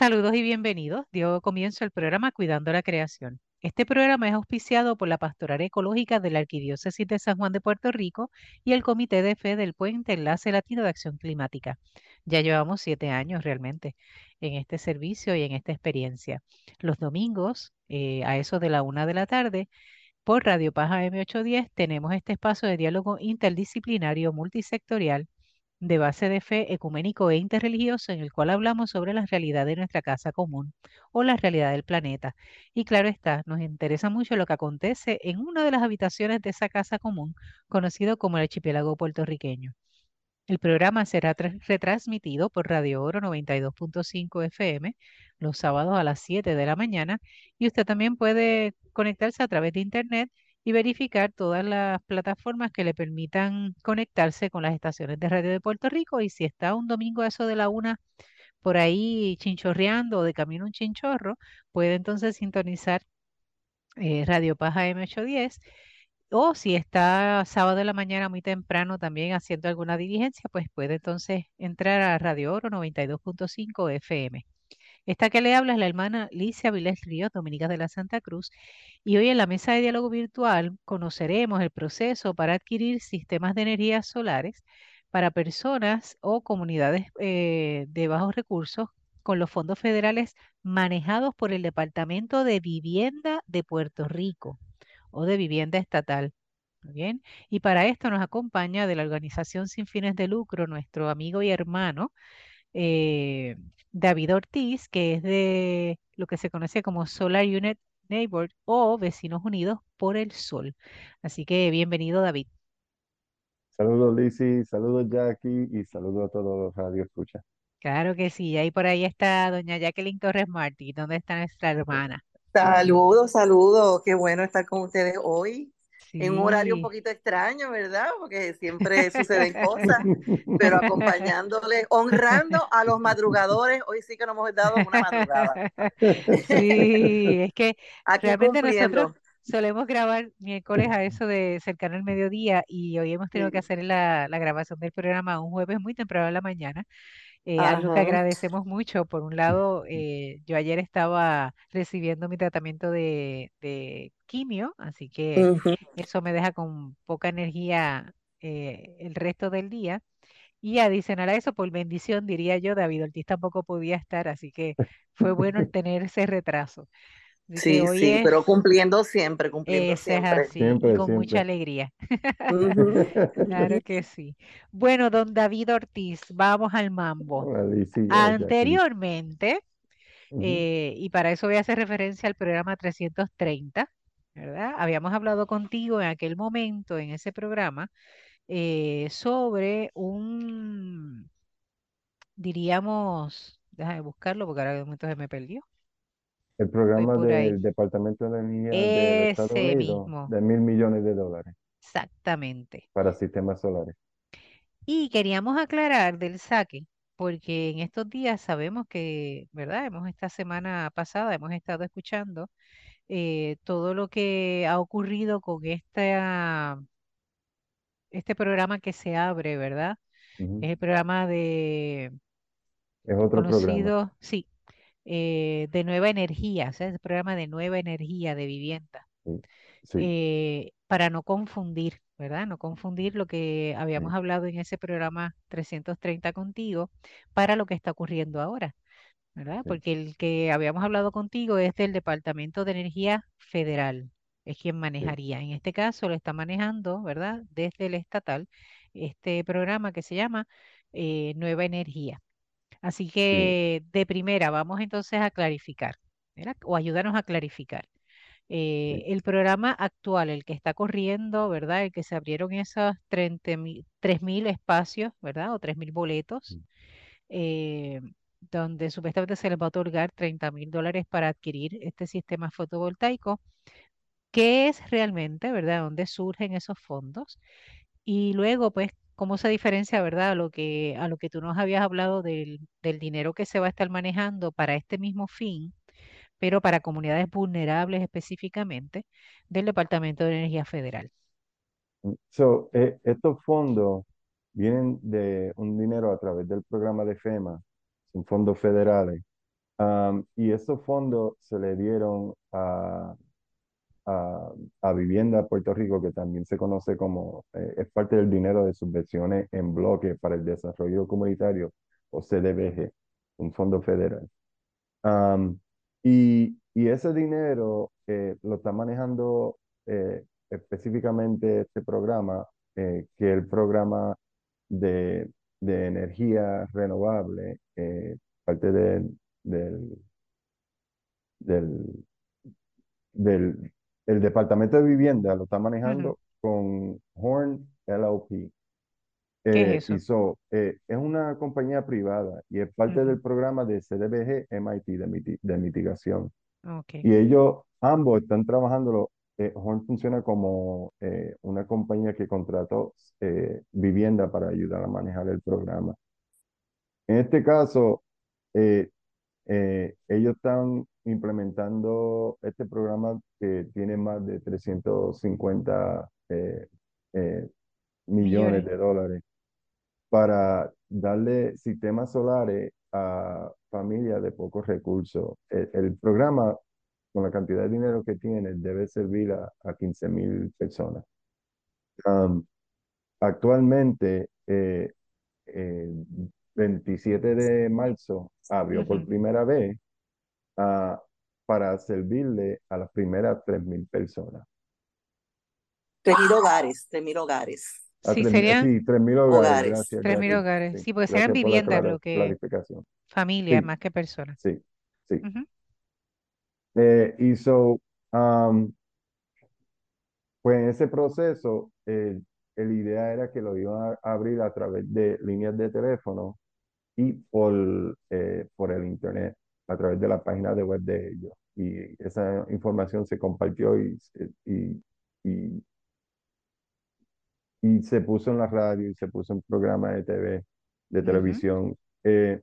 Saludos y bienvenidos. Dio comienzo el programa Cuidando la Creación. Este programa es auspiciado por la Pastoral Ecológica de la Arquidiócesis de San Juan de Puerto Rico y el Comité de Fe del Puente Enlace Latino de Acción Climática. Ya llevamos siete años realmente en este servicio y en esta experiencia. Los domingos, eh, a eso de la una de la tarde, por Radio Paja M810, tenemos este espacio de diálogo interdisciplinario multisectorial de base de fe ecuménico e interreligioso en el cual hablamos sobre la realidad de nuestra casa común o la realidad del planeta. Y claro está, nos interesa mucho lo que acontece en una de las habitaciones de esa casa común, conocido como el archipiélago puertorriqueño. El programa será retransmitido por Radio Oro 92.5 FM los sábados a las 7 de la mañana y usted también puede conectarse a través de internet y verificar todas las plataformas que le permitan conectarse con las estaciones de radio de Puerto Rico. Y si está un domingo a eso de la una por ahí chinchorreando o de camino un chinchorro, puede entonces sintonizar eh, Radio Paja M810. O si está sábado de la mañana muy temprano también haciendo alguna diligencia, pues puede entonces entrar a Radio Oro 92.5 FM. Esta que le habla es la hermana Licia Vilés Ríos, Dominica de la Santa Cruz, y hoy en la mesa de diálogo virtual conoceremos el proceso para adquirir sistemas de energía solares para personas o comunidades eh, de bajos recursos con los fondos federales manejados por el Departamento de Vivienda de Puerto Rico o de Vivienda Estatal. Bien, y para esto nos acompaña de la organización sin fines de lucro nuestro amigo y hermano eh, David Ortiz, que es de lo que se conoce como Solar Unit Neighbor o Vecinos Unidos por el Sol. Así que bienvenido, David. Saludos, Lizzy, saludos, Jackie, y saludos a todos los radio escucha. Claro que sí, ahí por ahí está doña Jacqueline Torres Martí. ¿Dónde está nuestra hermana? Saludos, saludos, qué bueno estar con ustedes hoy en un horario un poquito extraño, ¿verdad? Porque siempre suceden cosas, pero acompañándoles, honrando a los madrugadores, hoy sí que nos hemos dado una madrugada. Sí, es que realmente nosotros solemos grabar miércoles a eso de cercano al mediodía y hoy hemos tenido que hacer la, la grabación del programa un jueves muy temprano en la mañana eh, algo que agradecemos mucho. Por un lado, eh, yo ayer estaba recibiendo mi tratamiento de, quimio, así que eso me deja con poca energía eh, el resto del día. Y adicional a eso, por bendición, diría yo, David Ortiz tampoco podía estar, así que fue bueno tener ese retraso. Sí, sí, pero cumpliendo siempre, cumpliendo siempre. así, con mucha alegría. Claro que sí. Bueno, don David Ortiz, vamos al mambo. Anteriormente, eh, y para eso voy a hacer referencia al programa 330, ¿verdad? Habíamos hablado contigo en aquel momento, en ese programa, eh, sobre un, diríamos, déjame buscarlo porque ahora de momento se me perdió. El programa del Departamento de Energía Estados Unidos de mil millones de dólares. Exactamente. Para sistemas solares. Y queríamos aclarar del saque, porque en estos días sabemos que, ¿verdad? Hemos esta semana pasada, hemos estado escuchando eh, todo lo que ha ocurrido con esta, este programa que se abre, ¿verdad? Es el programa de... Es otro programa. Sí, eh, de nueva energía, o sea, el programa de nueva energía de vivienda, eh, para no confundir, ¿verdad? No confundir lo que habíamos hablado en ese programa 330 contigo para lo que está ocurriendo ahora, ¿verdad? Porque el que habíamos hablado contigo es del Departamento de Energía Federal, es quien manejaría. En este caso lo está manejando, ¿verdad? Desde el estatal, este programa que se llama eh, Nueva Energía. Así que de primera vamos entonces a clarificar, o ayudarnos a clarificar. Eh, el programa actual, el que está corriendo, ¿verdad? El que se abrieron esos 3.000 espacios, ¿verdad? O 3.000 boletos, eh, donde supuestamente se les va a otorgar 30 mil dólares para adquirir este sistema fotovoltaico. ¿Qué es realmente, verdad? ¿Dónde surgen esos fondos? Y luego, pues, ¿Cómo se diferencia, verdad, a lo que, a lo que tú nos habías hablado del, dinero que se va a estar manejando para este mismo fin, pero para comunidades vulnerables específicamente, del Departamento de Energía Federal? Mm, so, eh, estos fondos vienen de un dinero a través del programa de FEMA, son fondos federales, y esos fondos se le dieron a, a, Vivienda Puerto Rico, que también se conoce como, eh, es parte del dinero de subvenciones en bloque para el desarrollo comunitario, o CDBG, un fondo federal. y, y, ese dinero eh, lo está manejando eh, específicamente este programa, que es el programa de, de energía renovable, parte de, del, del, del el Departamento de Vivienda lo está manejando con Horn LLP. ¿Qué es eh, eso? Eh, es una compañía privada y es parte del programa de CDBG MIT de, mitigación. Y ellos ambos están trabajando. Eh, Horn funciona como una compañía que contrató vivienda para ayudar a manejar el programa. En este caso, ellos están implementando este programa que tiene más de 350 eh, eh, millones de dólares para darle sistemas solares a familias de pocos recursos. El, programa, con la cantidad de dinero que tiene, debe servir a, a 15 mil personas. actualmente, eh, 27 de marzo abrió por primera vez para servirle a las primeras 3.000 personas. 3.000 hogares, 3.000 hogares. sí, serían 3.000 hogares. 3.000 hogares. Sí, porque serían viviendas, lo que familias más que personas. Sí, sí. eh, y so, um, pues en ese proceso, eh, la idea era que lo iban a abrir a través de líneas de teléfono y por, eh, por el internet a través de la página de web de ellos. Y esa información se compartió y, y, y, y se puso en la radio y se puso en programas de TV, de televisión. Eh,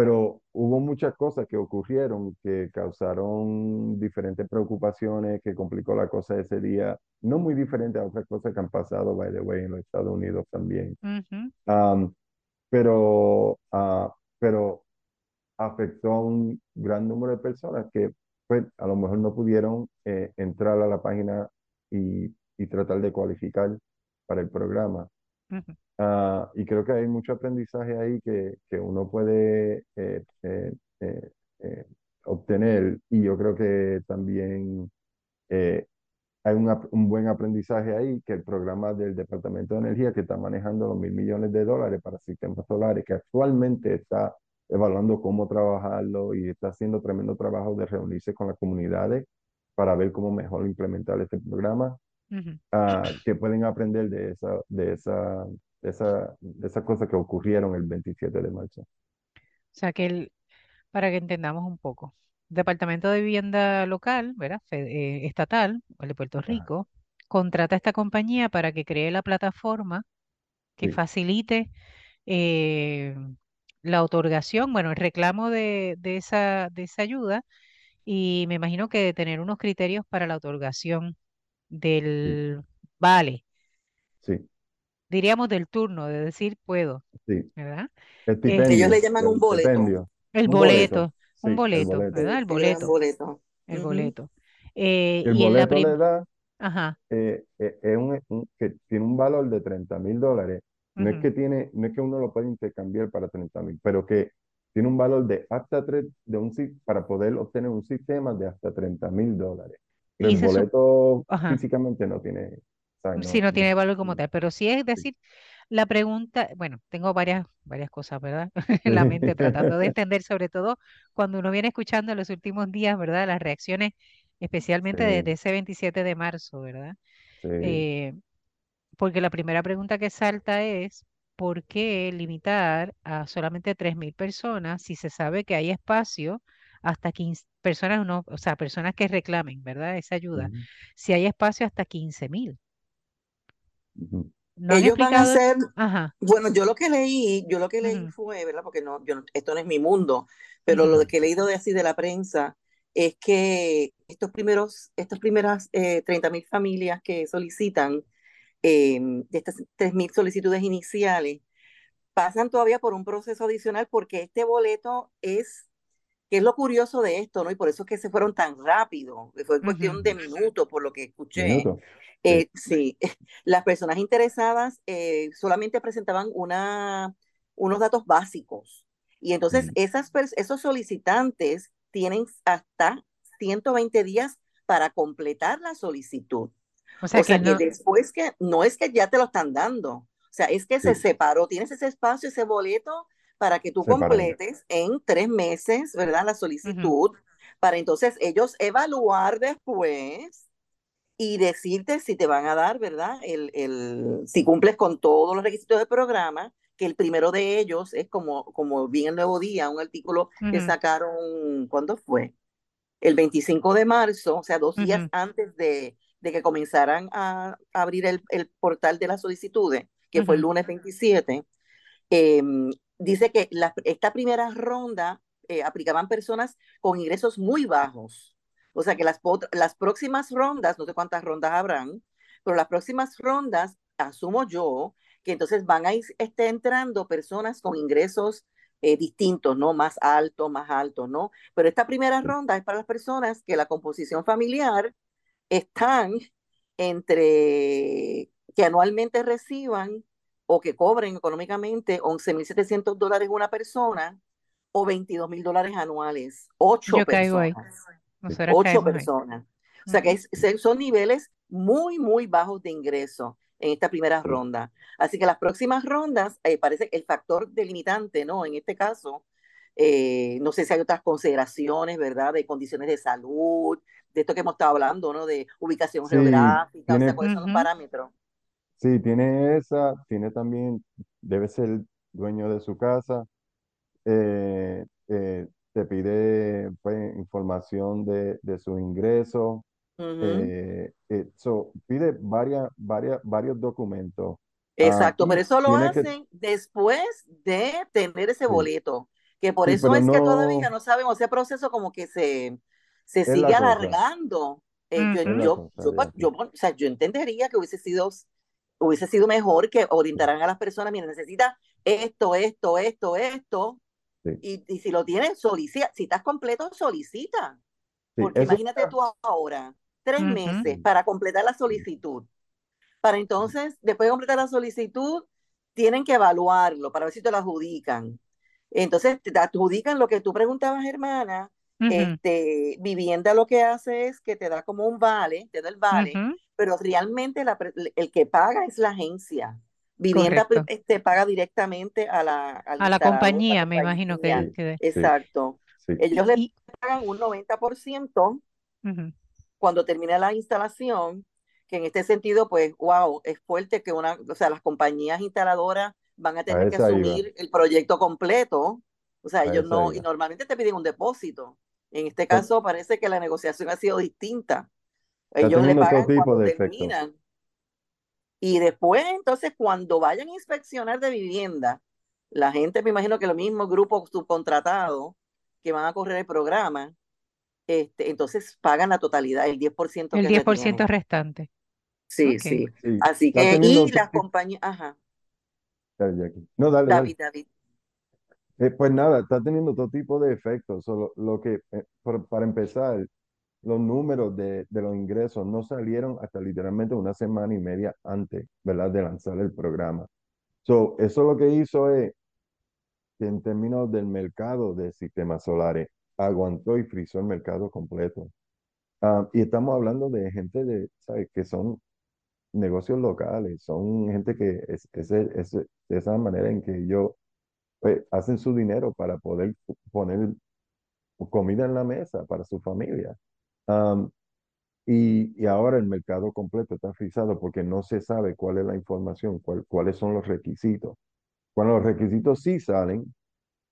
pero hubo muchas cosas que ocurrieron que causaron diferentes preocupaciones, que complicó la cosa ese día, no muy diferente a otras cosas que han pasado, by the way, en los Estados Unidos también. Pero, uh, pero afectó a un gran número de personas que pues, a lo mejor no pudieron eh, entrar a la página y, y, tratar de cualificar para el programa. Uh, y creo que hay mucho aprendizaje ahí que, que uno puede eh, eh, eh, obtener. Y yo creo que también hay un buen aprendizaje ahí, que el programa del Departamento de Energía que está manejando los mil millones de dólares para sistemas solares, que actualmente está evaluando cómo trabajarlo y está haciendo tremendo trabajo de reunirse con las comunidades para ver cómo mejor implementar este programa, ah, que pueden aprender de esa, de esa, de esa, de esas cosas que ocurrieron el 27 de marzo. O sea que el, para que entendamos un poco, Departamento de Vivienda Local, ¿verdad? Eh, estatal, el de Puerto Rico, contrata a esta compañía para que cree la plataforma que facilite eh, la otorgación, bueno, el reclamo de, esa, de esa ayuda y me imagino que de tener unos criterios para la otorgación del vale. Sí. Diríamos del turno, de decir puedo, sí. ¿verdad? Ellos le llaman un boleto. El boleto un boleto, ¿verdad? El boleto. El boleto. El boleto. Eh, el boleto le da, Ajá. Eh, eh, es un, que tiene un valor de 30 mil dólares. No es que tiene, no es que uno lo puede intercambiar para 30 mil, pero que tiene un valor de hasta tres, de un para poder obtener un sistema de hasta 30 mil dólares. El boleto físicamente no tiene. sí, no tiene valor como tal, pero sí es decir, la pregunta, bueno, tengo varias, varias cosas, ¿verdad? En la mente tratando de entender, sobre todo cuando uno viene escuchando en los últimos días, ¿verdad? Las reacciones, especialmente desde ese 27 de marzo, ¿verdad? Eh, porque la primera pregunta que salta es, ¿por qué limitar a solamente 3.000 personas si se sabe que hay espacio hasta 15 personas, no, o sea, personas que reclamen, ¿verdad? Esa ayuda. Si hay espacio hasta 15.000. Ellos van a hacer, bueno, yo lo que leí, yo lo que leí fue, ¿verdad? Porque no, yo, esto no es mi mundo, pero lo que he leído de así de la prensa es que estos primeros, estas primeras eh, 30.000 familias que solicitan, em, de estas 3.000 solicitudes iniciales, pasan todavía por un proceso adicional porque este boleto es, que es lo curioso de esto, ¿no? Y por eso es que se fueron tan rápido, fue cuestión de minutos, por lo que escuché. Eh, sí. las personas interesadas eh, solamente presentaban una, unos datos básicos. Y entonces mm. esas, esos solicitantes tienen hasta 120 días para completar la solicitud. O sea, que, después que no es que ya te lo están dando, o sea, es que se separó, tienes ese espacio, ese boleto para que tú completes en tres meses, ¿verdad? La solicitud, para entonces ellos evaluar después y decirte si te van a dar, ¿verdad? El, el, si cumples con todos los requisitos del programa, que el primero de ellos es como, como vi el Nuevo Día, un artículo que sacaron, ¿cuándo fue? El 25 de marzo, o sea, dos días antes de, de, que comenzaran a, abrir el, el, portal de las solicitudes, que fue el lunes 27, em, dice que la, esta primera ronda eh, aplicaban personas con ingresos muy bajos. O sea que las, las próximas rondas, no sé cuántas rondas habrán, pero las próximas rondas, asumo yo, que entonces van a ir este, entrando personas con ingresos eh, distintos, ¿no? Más altos, más altos, ¿no? Pero esta primera ronda es para las personas que la composición familiar están entre que anualmente reciban o que cobren económicamente 11.700 dólares una persona o 22 mil dólares anuales. Ocho personas. Ocho personas. O sea que son niveles muy, muy bajos de ingreso en esta primera ronda. Así que las próximas rondas, eh, parece que el factor delimitante, ¿no? En este caso, eh, no sé si hay otras consideraciones, ¿verdad? De condiciones de salud, de esto que hemos estado hablando, ¿no? De ubicación geográfica, o sea, ¿cuáles son los parámetros? Sí, tiene esa, tiene también, debe ser dueño de su casa, eh, te pide pues, información de, de sus ingresos, eh, eh, pide varias, varias, varios documentos. Ah, Exacto, pero eso lo hacen después de tener ese boleto, que por eso es que todavía no sabemos, ese proceso como que se, se sigue alargando. Eh, yo, yo, o sea, yo entendería que hubiese sido, hubiese sido mejor que orientaran a las personas, mira, necesita esto, esto, esto, esto, y, y, si lo tienes, solicita, si estás completo, solicita. Porque imagínate tú ahora, tres meses para completar la solicitud. Para entonces, después de completar la solicitud, tienen que evaluarlo para ver si te lo adjudican. Entonces, te adjudican lo que tú preguntabas, hermana. este, vivienda lo que hace es que te da como un vale, te da el vale, pero realmente el que paga es la agencia. Vivienda este, paga directamente a la, a la compañía, me imagino que, Exacto. Ellos le pagan un 90% cuando termina la instalación, que en este sentido, pues, wow, es fuerte que una, o sea, las compañías instaladoras van a tener que asumir el proyecto completo. O sea, ellos no, y normalmente te piden un depósito. En este caso parece que la negociación ha sido distinta. Ellos le pagan cuando terminan. Y después, entonces, cuando vayan a inspeccionar de vivienda, la gente, me imagino que los mismos grupos subcontratados que van a correr el programa, este, entonces pagan la totalidad, el 10%. El 10% restante. Sí, sí, Así que, y las compañías, ajá. No, dale. David, David. Eh, pues nada, está teniendo todo tipo de efectos. Solo lo que, eh, para empezar, los números de, de, los ingresos no salieron hasta literalmente una semana y media antes, ¿verdad?, de lanzar el programa. So, eso lo que hizo es que en términos del mercado de sistemas solares, aguantó y frizó el mercado completo. Ah, y estamos hablando de gente de, ¿sabes? que son negocios locales, son gente que es, es, esa manera en que ellos pues, hacen su dinero para poder poner comida en la mesa para su familia. Y, y, ahora el mercado completo está frisado porque no se sabe cuál es la información, cuál, cuáles son los requisitos. Cuando los requisitos sí salen,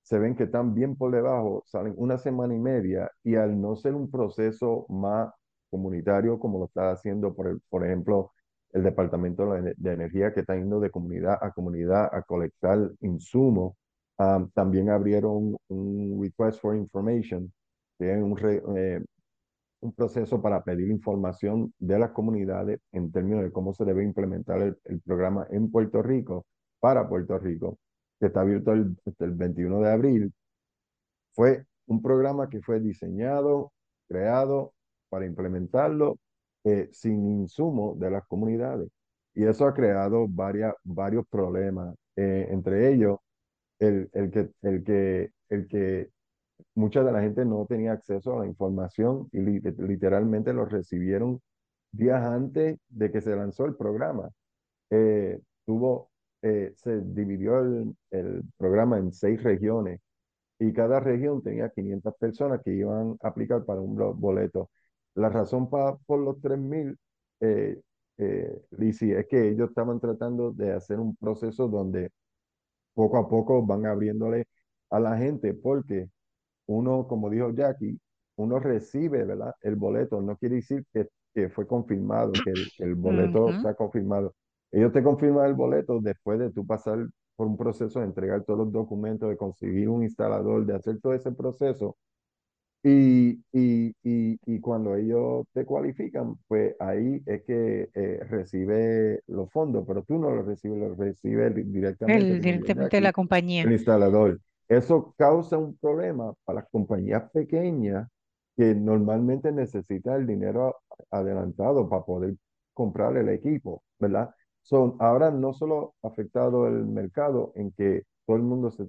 se ven que están bien por debajo, salen una semana y media y al no ser un proceso más comunitario como lo está haciendo, por, el, por ejemplo, el Departamento de Energía que está yendo de comunidad a comunidad a colectar insumos, también abrieron un Request for Information, que es un, eh, un proceso para pedir información de las comunidades en términos de cómo se debe implementar el programa en Puerto Rico, para Puerto Rico. que está abierto el, el 21 de abril, fue un programa que fue diseñado, creado para implementarlo eh, sin insumo de las comunidades. Y eso ha creado varias, varios problemas, eh, entre ellos el, el, que, el, que, el que mucha de la gente no tenía acceso a la información y literalmente lo recibieron días antes de que se lanzó el programa. Eh, tuvo, se dividió el, programa en seis regiones y cada región tenía 500 personas que iban a aplicar para un boleto. La razón para, por los 3.000, eh, eh, es que ellos estaban tratando de hacer un proceso donde poco a poco van abriéndole a la gente, porque uno, como dijo Jackie, uno recibe ¿verdad? el boleto, no quiere decir que, que fue confirmado, que el, boleto está confirmado. Ellos te confirman el boleto después de tú pasar por un proceso de entregar todos los documentos, de conseguir un instalador, de hacer todo ese proceso. Y, y, y, y cuando ellos te cualifican, pues ahí es que eh, recibe los fondos, pero tú no los recibes, los recibe directamente. El, directamente la compañía. El instalador. Eso causa un problema para las compañías pequeñas que normalmente necesitan el dinero adelantado para poder comprar el equipo, ¿verdad? Son, ahora no solo ha afectado el mercado en que todo el mundo se,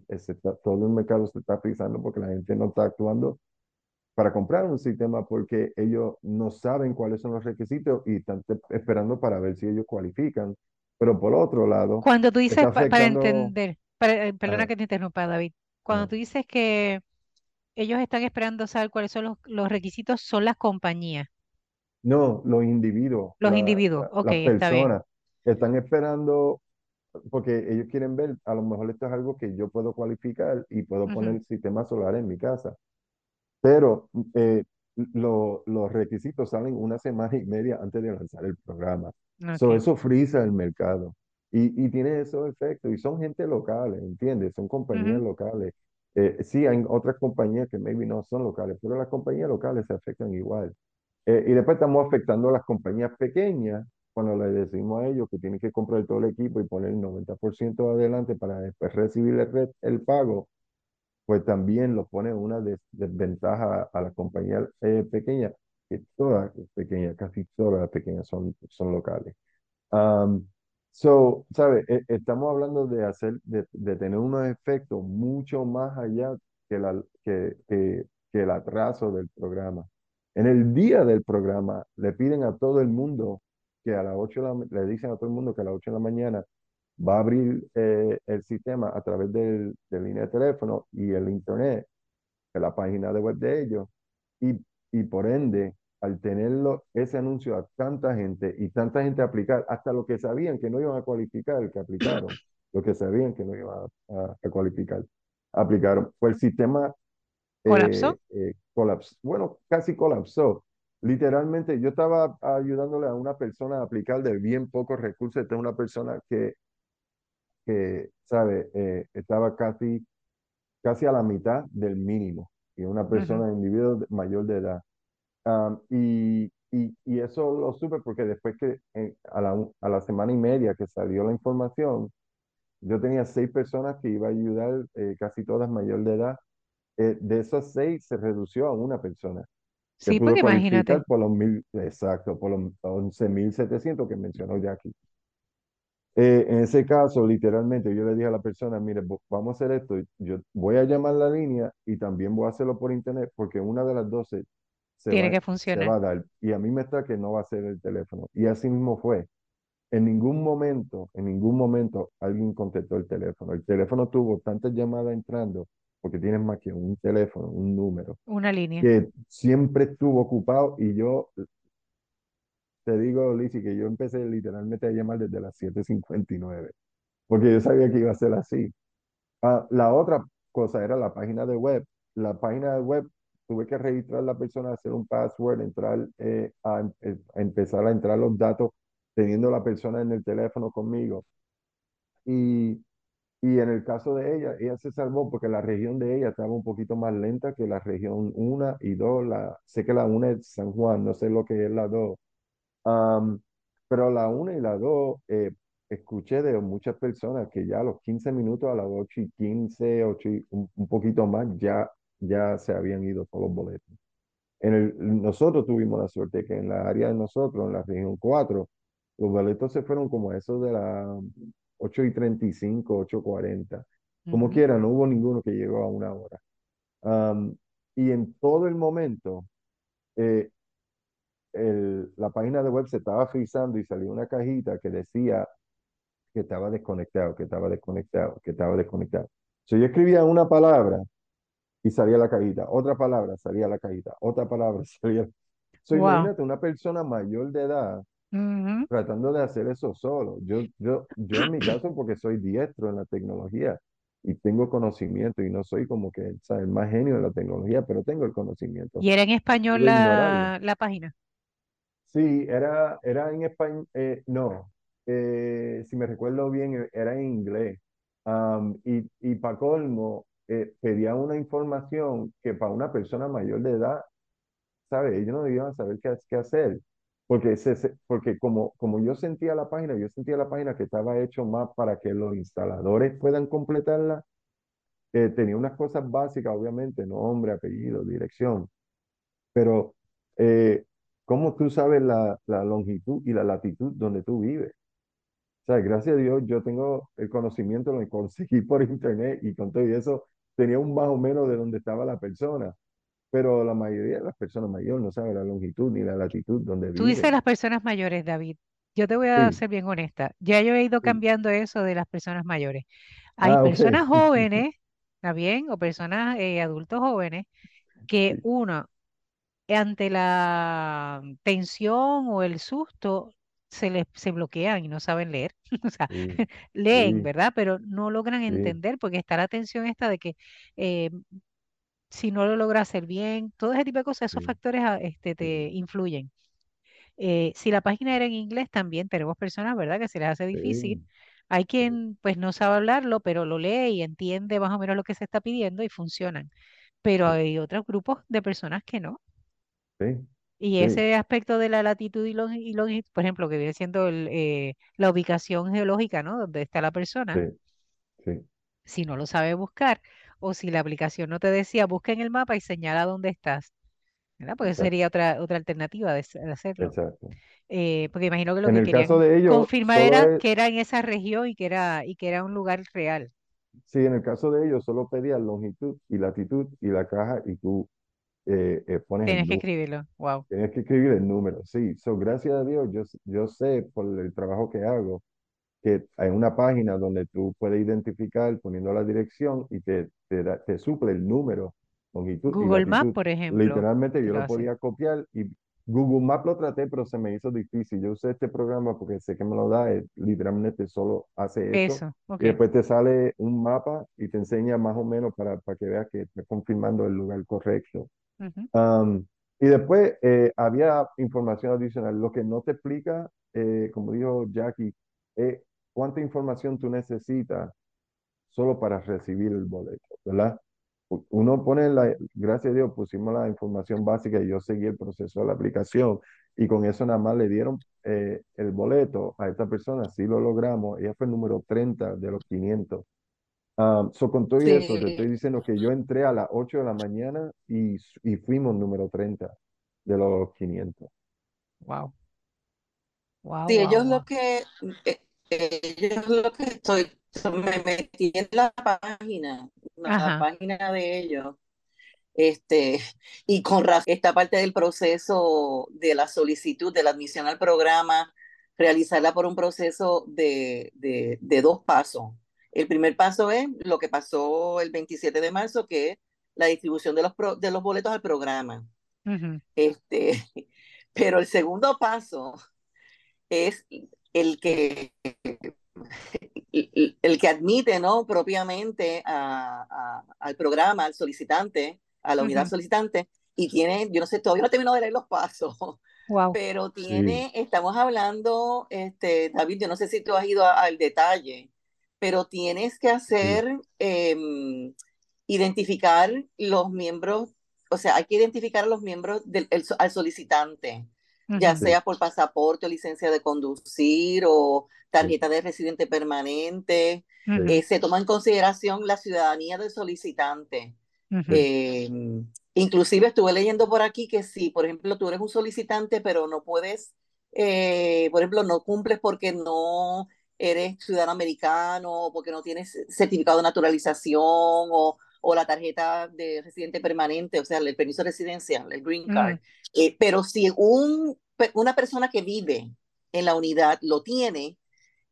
todo el mercado se está frizando porque la gente no está actuando para comprar un sistema porque ellos no saben cuáles son los requisitos y están esperando para ver si ellos cualifican. Pero por otro lado, cuando tú dices para entender, eh, perdona que te interrumpa, David, cuando tú dices que ellos están esperando saber cuáles son los, los requisitos, son las compañías. No, los individuos. Los individuos, ok, está bien están esperando porque ellos quieren ver, a lo mejor esto es algo que yo puedo cualificar y puedo poner el sistema solar en mi casa. Pero eh, los requisitos salen una semana y media antes de lanzar el programa. eso frisa el mercado. Y, y, tiene esos efectos. Y son gente local, ¿entiendes? Son compañías locales. Eh, sí, hay otras compañías que maybe no son locales, pero las compañías locales se afectan igual. Eh, y después estamos afectando a las compañías pequeñas cuando le decimos a ellos que tienen que comprar todo el equipo y poner el 90% adelante para después recibir el, el, pago, pues también lo pone una desventaja a, la compañía eh, pequeña, que todas pequeñas, casi todas las pequeñas son, son locales. Um, so, ¿sabe? E, estamos hablando de hacer, de, de, tener unos efectos mucho más allá que, la, que, que, que el atraso del programa. En el día del programa le piden a todo el mundo que a las 8 le dicen a todo el mundo que a las 8 de la mañana va a abrir eh, el sistema a través del, de línea de teléfono y el internet, de la página de web de ellos, y, y por ende, al tenerlo ese anuncio a tanta gente y tanta gente aplicar, hasta lo que sabían que no iban a cualificar, que aplicaron, lo que sabían que no iban a, cualificar, aplicaron. Pues el sistema ¿Colapsó? Eh, eh Bueno, casi colapsó. Literalmente, yo estaba ayudándole a una persona a aplicar de bien pocos recursos. Esta es una persona que, que ¿sabe? Eh, estaba casi, casi a la mitad del mínimo. Y una persona, individuo mayor de edad. Y, y, y, eso lo supe porque después que eh, a, la, a la semana y media que salió la información, yo tenía seis personas que iba a ayudar, eh, casi todas mayor de edad. de esas seis se redució a una persona. Sí, porque imagínate. Por los mil, exacto, por los 11.700 que mencionó Jackie. Eh, en ese caso, literalmente, yo le dije a la persona, mire, vamos a hacer esto, yo voy a llamar la línea y también voy a hacerlo por internet, porque una de las dos se, Tiene va, que funcionar. se va a dar. Y a mí me está que no va a ser el teléfono. Y así mismo fue. En ningún momento, en ningún momento alguien contestó el teléfono. El teléfono tuvo tantas llamadas entrando porque tienes más que un teléfono, un número. Una línea. Que siempre estuvo ocupado y yo te digo, Lizzy, que yo empecé literalmente a llamar desde las 7.59, porque yo sabía que iba a ser así. Ah, la otra cosa era la página de web. La página de web tuve que registrar a la persona, hacer un password, entrar eh, a, a, empezar a entrar los datos teniendo la persona en el teléfono conmigo. Y y en el caso de ella, ella se salvó porque la región de ella estaba un poquito más lenta que la región 1 y 2. La, sé que la 1 es San Juan, no sé lo que es la 2. pero la 1 y la 2, eh, escuché de muchas personas que ya a los 15 minutos, a las 8 y 15, 8 y un, poquito más, ya, ya se habían ido todos los boletos. En el, nosotros tuvimos la suerte que en la área de nosotros, en la región 4, los boletos se fueron como eso de las 8 y 35, 8 y 40. Como quiera, no hubo ninguno que llegó a una hora. y en todo el momento, eh, el, la página de web se estaba frizando y salió una cajita que decía que estaba desconectado, que estaba desconectado, que estaba desconectado. Si yo escribía una palabra y salía la cajita, otra palabra salía la cajita, otra palabra salía. So, Imagínate una persona mayor de edad tratando de hacer eso solo. Yo, yo, yo en mi caso, porque soy diestro en la tecnología y tengo conocimiento y no soy como que el más genio de la tecnología, pero tengo el conocimiento. ¿Y era en español la, la, página? Sí, era, era en español, eh, no, eh, si me recuerdo bien, era en inglés. y, y para colmo, eh, una información que para una persona mayor de edad, ¿sabes? Ellos no a saber qué, qué hacer. Porque, se, porque como, como yo sentía la página, yo sentía la página que estaba hecho más para que los instaladores puedan completarla. tenía unas cosas básicas, obviamente, nombre, apellido, dirección. Pero, eh, ¿cómo tú sabes la, la longitud y la latitud donde tú vives? O sea, gracias a Dios yo tengo el conocimiento, lo conseguí por internet y con todo eso tenía un más o menos de donde estaba la persona. Pero la mayoría de las personas mayores no saben la longitud ni la latitud donde viven. Tú dices las personas mayores, David. Yo te voy a ser bien honesta. Ya yo he ido cambiando eso de las personas mayores. Hay ah, personas jóvenes, ¿está bien? O personas eh, adultos jóvenes que uno, ante la tensión o el susto, se les se bloquean y no saben leer. o sea, leen, ¿verdad? Pero no logran entender porque está la tensión esta de que eh, si no lo logra hacer bien, todo ese tipo de cosas, esos factores ah, este, te influyen. Eh, si la página era en inglés, también tenemos personas, ¿verdad?, que se les hace difícil. Hay quien pues no sabe hablarlo, pero lo lee y entiende más o menos lo que se está pidiendo y funcionan. Pero hay otros grupos de personas que no. Sí. Y ese aspecto de la latitud y longitud, por ejemplo, que viene siendo eh, la ubicación geológica, ¿no? Donde está la persona. Si no lo sabe buscar, o si la aplicación no te decía, busca en el mapa y señala dónde estás. ¿verdad? Porque sería otra, otra alternativa de, hacerlo. Exacto. Eh, porque imagino que lo que querían confirmar era que era en esa región y que era, y que era un lugar real. Sí, en el caso de ellos solo pedía longitud y latitud y la caja y tú eh, eh, Tienes que escribirlo, wow. Tienes que escribir el número, sí. So, gracias a Dios, yo, yo sé por el trabajo que hago que hay una página donde tú puedes identificar poniendo la dirección y te, te, te suple el número, longitud Google Maps, por ejemplo. Literalmente yo lo, podía copiar y Google Maps lo traté, pero se me hizo difícil. Yo usé este programa porque sé que me lo da, literalmente solo hace eso. Y después te sale un mapa y te enseña más o menos para, para que veas que está confirmando el lugar correcto y después eh, había información adicional. Lo que no te explica, eh, como dijo Jackie, es cuánta información tú necesitas solo para recibir el boleto, ¿verdad? Uno pone, la, gracias a Dios, pusimos la información básica y yo seguí el proceso de la aplicación y con eso nada más le dieron eh, el boleto a esta persona, sí lo logramos, ella fue el número 30 de los 500 Um, so con todo eso, te estoy diciendo que yo entré a las 8 de la mañana y, y fuimos número 30 de los 500. Wow. Wow, sí, ellos lo que, eh, ellos lo que estoy, me metí en la página, la página de ellos, este, y con esta parte del proceso de la solicitud, de la admisión al programa, realizarla por un proceso de, de, de dos pasos. El primer paso es lo que pasó el 27 de marzo, que es la distribución de los, de los boletos al programa. este, pero el segundo paso es el que, el, que admite ¿no? propiamente al programa, al solicitante, a la unidad solicitante, y tiene, yo no sé, todavía no terminado de leer los pasos, pero tiene, estamos hablando, este, David, yo no sé si tú has ido al detalle, pero tienes que hacer, em, identificar los miembros, o sea, hay que identificar a los miembros del al solicitante. ya sea por pasaporte o licencia de conducir o tarjeta de residente permanente. Eh, se toma en consideración la ciudadanía del solicitante. Em, inclusive estuve leyendo por aquí que si, por ejemplo, tú eres un solicitante, pero no puedes, eh, por ejemplo, no cumples porque no eres ciudadano americano, porque no tienes certificado de naturalización o, o la tarjeta de residente permanente, o sea, el permiso residencial, el green card. Eh, pero si un, una persona que vive en la unidad lo tiene,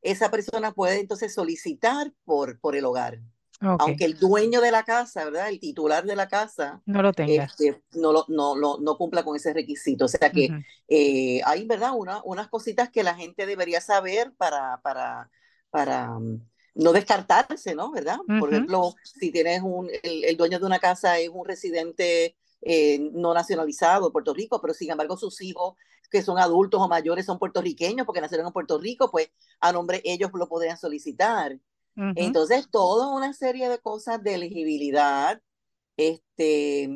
esa persona puede entonces solicitar por, por el hogar. Aunque el dueño de la casa, ¿verdad? El titular de la casa no lo tenga. Este, no, lo, no, no, cumpla con ese requisito. O sea que eh, hay, ¿verdad? Una, unas cositas que la gente debería saber para, para, para mm, no descartarse, ¿no? ¿Verdad? Por ejemplo, si tienes un, el, dueño de una casa es un residente eh, no nacionalizado de Puerto Rico, pero sin embargo sus hijos que son adultos o mayores son puertorriqueños porque nacieron en Puerto Rico, pues a nombre ellos lo podrían solicitar. Entonces, toda una serie de cosas de elegibilidad, este,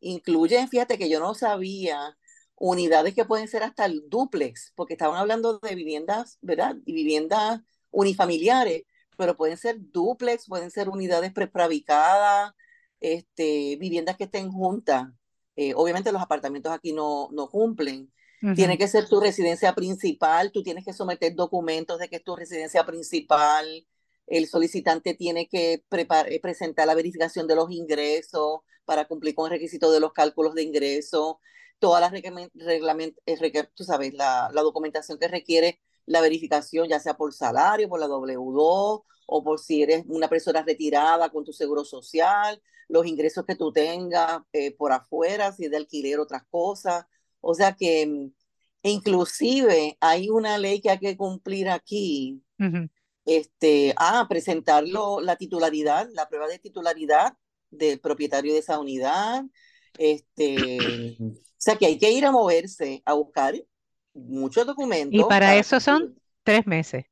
incluyen, fíjate que yo no sabía, unidades que pueden ser hasta el duplex, porque estaban hablando de viviendas, ¿verdad? Y viviendas unifamiliares, pero pueden ser duplex, pueden ser unidades prefabricadas, este, viviendas que estén juntas. Eh, obviamente los apartamentos aquí no, no cumplen. Tiene que ser tu residencia principal, tú tienes que someter documentos de que es tu residencia principal, el solicitante tiene que eh, presentar la verificación de los ingresos para cumplir con el requisito de los cálculos de ingresos, toda la, eh, tú sabes, la, documentación que requiere la verificación, ya sea por salario, por la W2 o por si eres una persona retirada con tu seguro social, los ingresos que tú tengas eh, por afuera, si es de alquiler, otras cosas. O sea que mm, inclusive hay una ley que hay que cumplir aquí este, a presentarlo la titularidad, la prueba de titularidad del propietario de esa unidad. Este, o sea que hay que ir a moverse, a buscar muchos documentos. Y para, eso son tres meses.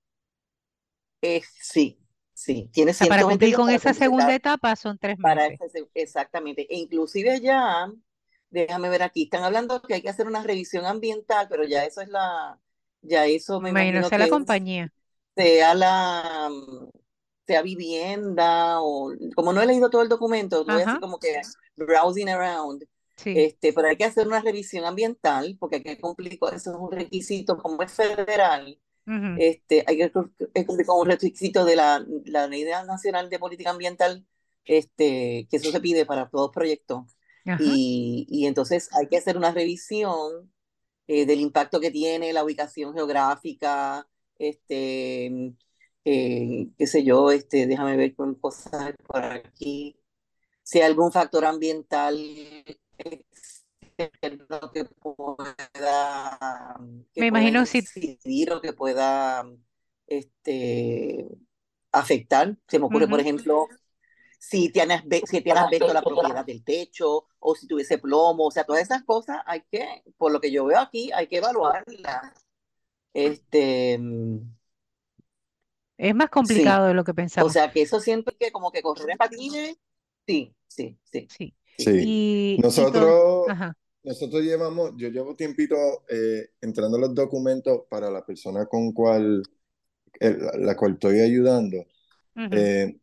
Eh, sí, sí. Tiene para cumplir con esa segunda etapa son tres meses. exactamente. E inclusive ya, déjame ver aquí, están hablando que hay que hacer una revisión ambiental, pero ya eso es la, ya eso me imagino que la compañía sea la sea vivienda o como no he leído todo el documento, voy así como que browsing around. Este, pero hay que hacer una revisión ambiental porque hay que cumplir con eso es un requisito como es federal. este, hay que cumplir con un requisito de la, la Ley Nacional de Política Ambiental, este, que eso se pide para todos proyectos. Y, y, entonces hay que hacer una revisión eh, del impacto que tiene la ubicación geográfica, este, eh, qué sé yo, este, déjame ver con cosas por aquí, si hay algún factor ambiental que pueda, me imagino si o que pueda este, afectar. Se me ocurre, por ejemplo, si tienes, si tienes visto la propiedad del techo o si tuviese plomo, o sea, todas esas cosas hay que, por lo que yo veo aquí, hay que evaluarlas este, es más complicado de lo que pensamos. O sea, que eso siento que como que correr en patines, sí, sí, sí. Sí. sí. nosotros, nosotros llevamos, yo llevo tiempito eh, entrando los documentos para la persona con cual, la cual estoy ayudando. eh,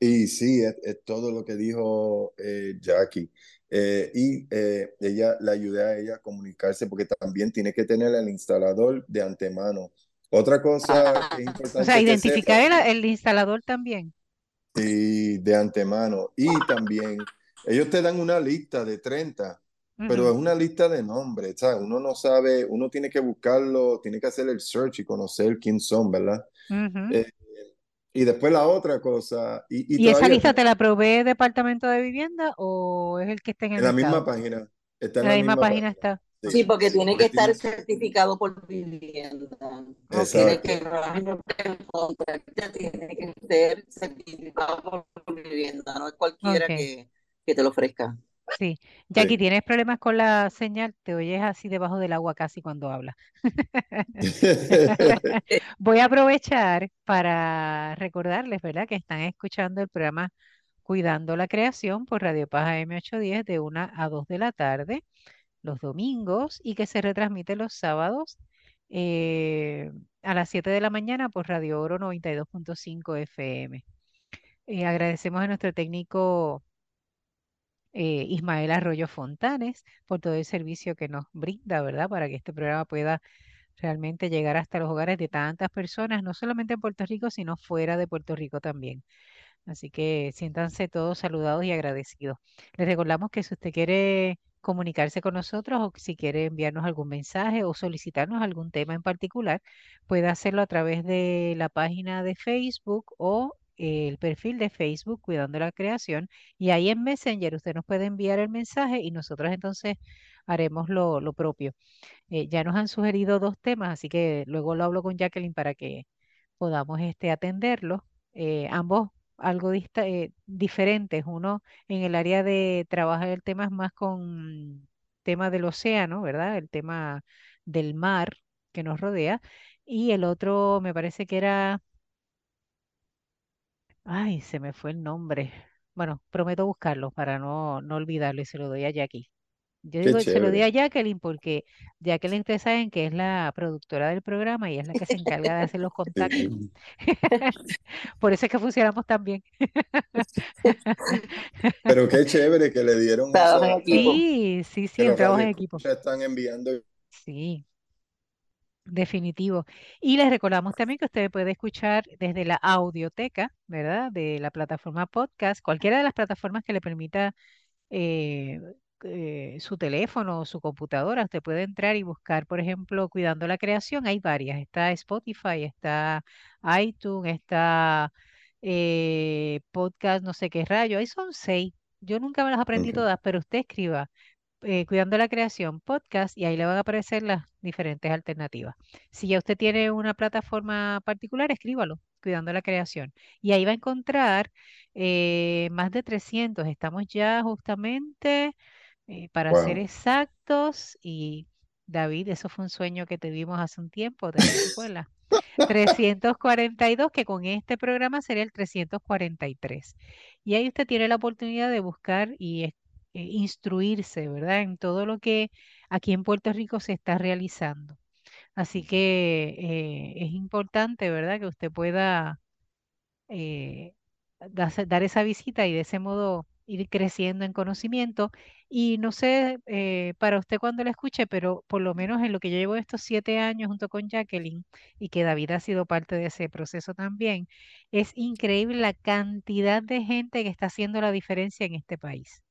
y sí, es, todo lo que dijo eh, Jackie. Eh, y eh, ella le ayudé a ella a comunicarse porque también tiene que tener el instalador de antemano. Otra cosa que es importante. O sea, identificar el, instalador también. Sí, de antemano. Y también, ellos te dan una lista de 30, pero es una lista de nombres, ¿sabes? Uno no sabe, uno tiene que buscarlo, tiene que hacer el search y conocer quién son, ¿verdad? Y después la otra cosa. ¿Y, y, esa lista te la provee Departamento de Vivienda o es el que está en el En la misma página. Está en, la, misma, página, está. Sí, porque tiene que estar certificado por vivienda. Tiene que, tiene que ser certificado por vivienda, no es cualquiera que, que te lo ofrezca. Sí. Jackie, ¿tienes problemas con la señal? Te oyes así debajo del agua casi cuando hablas. Voy a aprovechar para recordarles, ¿verdad? Que están escuchando el programa Cuidando la Creación por Radio Paz AM810 de 1 a 2 de la tarde. los domingos y que se retransmite los sábados eh, a las 7 de la mañana por Radio Oro 92.5 FM. Eh, agradecemos a nuestro técnico eh, Ismael Arroyo Fontanes por todo el servicio que nos brinda, ¿verdad? Para que este programa pueda realmente llegar hasta los hogares de tantas personas, no solamente en Puerto Rico, sino fuera de Puerto Rico también. Así que siéntanse todos saludados y agradecidos. Les recordamos que si usted quiere comunicarse con nosotros o si quiere enviarnos algún mensaje o solicitarnos algún tema en particular, puede hacerlo a través de la página de Facebook o el perfil de Facebook Cuidando la Creación y ahí en Messenger usted nos puede enviar el mensaje y nosotros entonces haremos lo, propio. Eh, ya nos han sugerido dos temas, así que luego lo hablo con Jacqueline para que podamos este, atenderlos. Eh, ambos algo eh, diferentes. Uno en el área de trabajar el tema es más con tema del océano, ¿verdad? El tema del mar que nos rodea. Y el otro me parece que era... Ay, se me fue el nombre. Bueno, prometo buscarlo para no, no olvidarlo y se lo doy a Jackie. Yo digo, se lo doy a Jacqueline porque Jacqueline, ustedes saben que es la productora del programa y es la que se encarga de hacer los contactos. Por eso es que funcionamos tan bien. Pero qué chévere que le dieron eso. Sí, sí, sí, trabajo en equipo. Se están enviando. Sí, definitivo. Y les recordamos también que usted puede escuchar desde la audioteca, ¿verdad? De la plataforma podcast, cualquiera de las plataformas que le permita eh, eh, su teléfono o su computadora, usted puede entrar y buscar, por ejemplo, Cuidando la Creación. Hay varias. Está Spotify, está iTunes, está eh, podcast, no sé qué rayo. Ahí son seis. Yo nunca me las aprendí todas, pero usted escriba eh, Cuidando la Creación podcast y ahí le van a aparecer las diferentes alternativas. Si ya usted tiene una plataforma particular, escríbalo, Cuidando la Creación. Y ahí va a encontrar más de 300. Estamos ya justamente eh, para ser exactos, y David, eso fue un sueño que tuvimos hace un tiempo, de la escuela. 342, que con este programa sería el 343. Y ahí usted tiene la oportunidad de buscar y eh, instruirse, ¿verdad? En todo lo que aquí en Puerto Rico se está realizando. Así que eh, es importante, ¿verdad? Que usted pueda dar esa visita y de ese modo ir creciendo en conocimiento. Y no sé eh, para usted cuando lo escuche, pero por lo menos en lo que yo llevo estos siete años junto con Jacqueline y que David ha sido parte de ese proceso también, es increíble la cantidad de gente que está haciendo la diferencia en este país.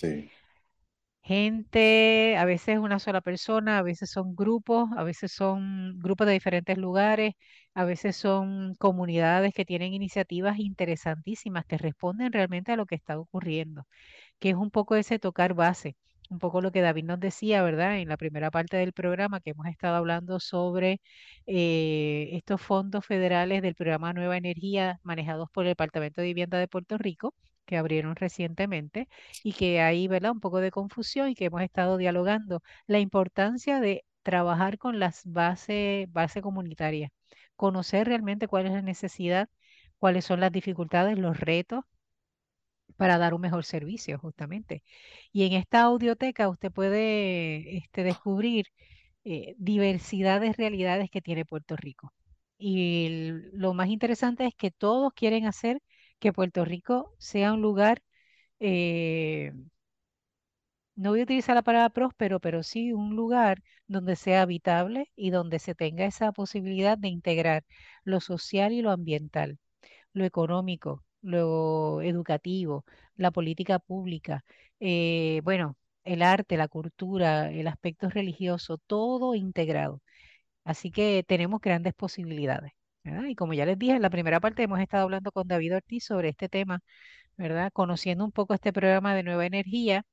Sí. Gente, a veces una sola persona, a veces son grupos, a veces son grupos de diferentes lugares, a veces son comunidades que tienen iniciativas interesantísimas que responden realmente a lo que está ocurriendo, que es un poco ese tocar base, un poco lo que David nos decía, ¿verdad? En la primera parte del programa que hemos estado hablando sobre eh, estos fondos federales del programa Nueva Energía manejados por el Departamento de Vivienda de Puerto Rico que abrieron recientemente y que hay, ¿verdad? Un poco de confusión y que hemos estado dialogando. La importancia de trabajar con las bases base comunitarias, conocer realmente cuál es la necesidad, cuáles son las dificultades, los retos para dar un mejor servicio, justamente. Y en esta audioteca usted puede este, descubrir eh, diversidad de realidades que tiene Puerto Rico. Y lo más interesante es que todos quieren hacer que Puerto Rico sea un lugar, eh, no voy a utilizar la palabra próspero, pero sí un lugar donde sea habitable y donde se tenga esa posibilidad de integrar lo social y lo ambiental, lo económico, lo educativo, la política pública, eh, bueno, el arte, la cultura, el aspecto religioso, todo integrado. Así que tenemos grandes posibilidades. Y como ya les dije, en la primera parte hemos estado hablando con David Ortiz sobre este tema, ¿verdad? Conociendo un poco este programa de nueva energía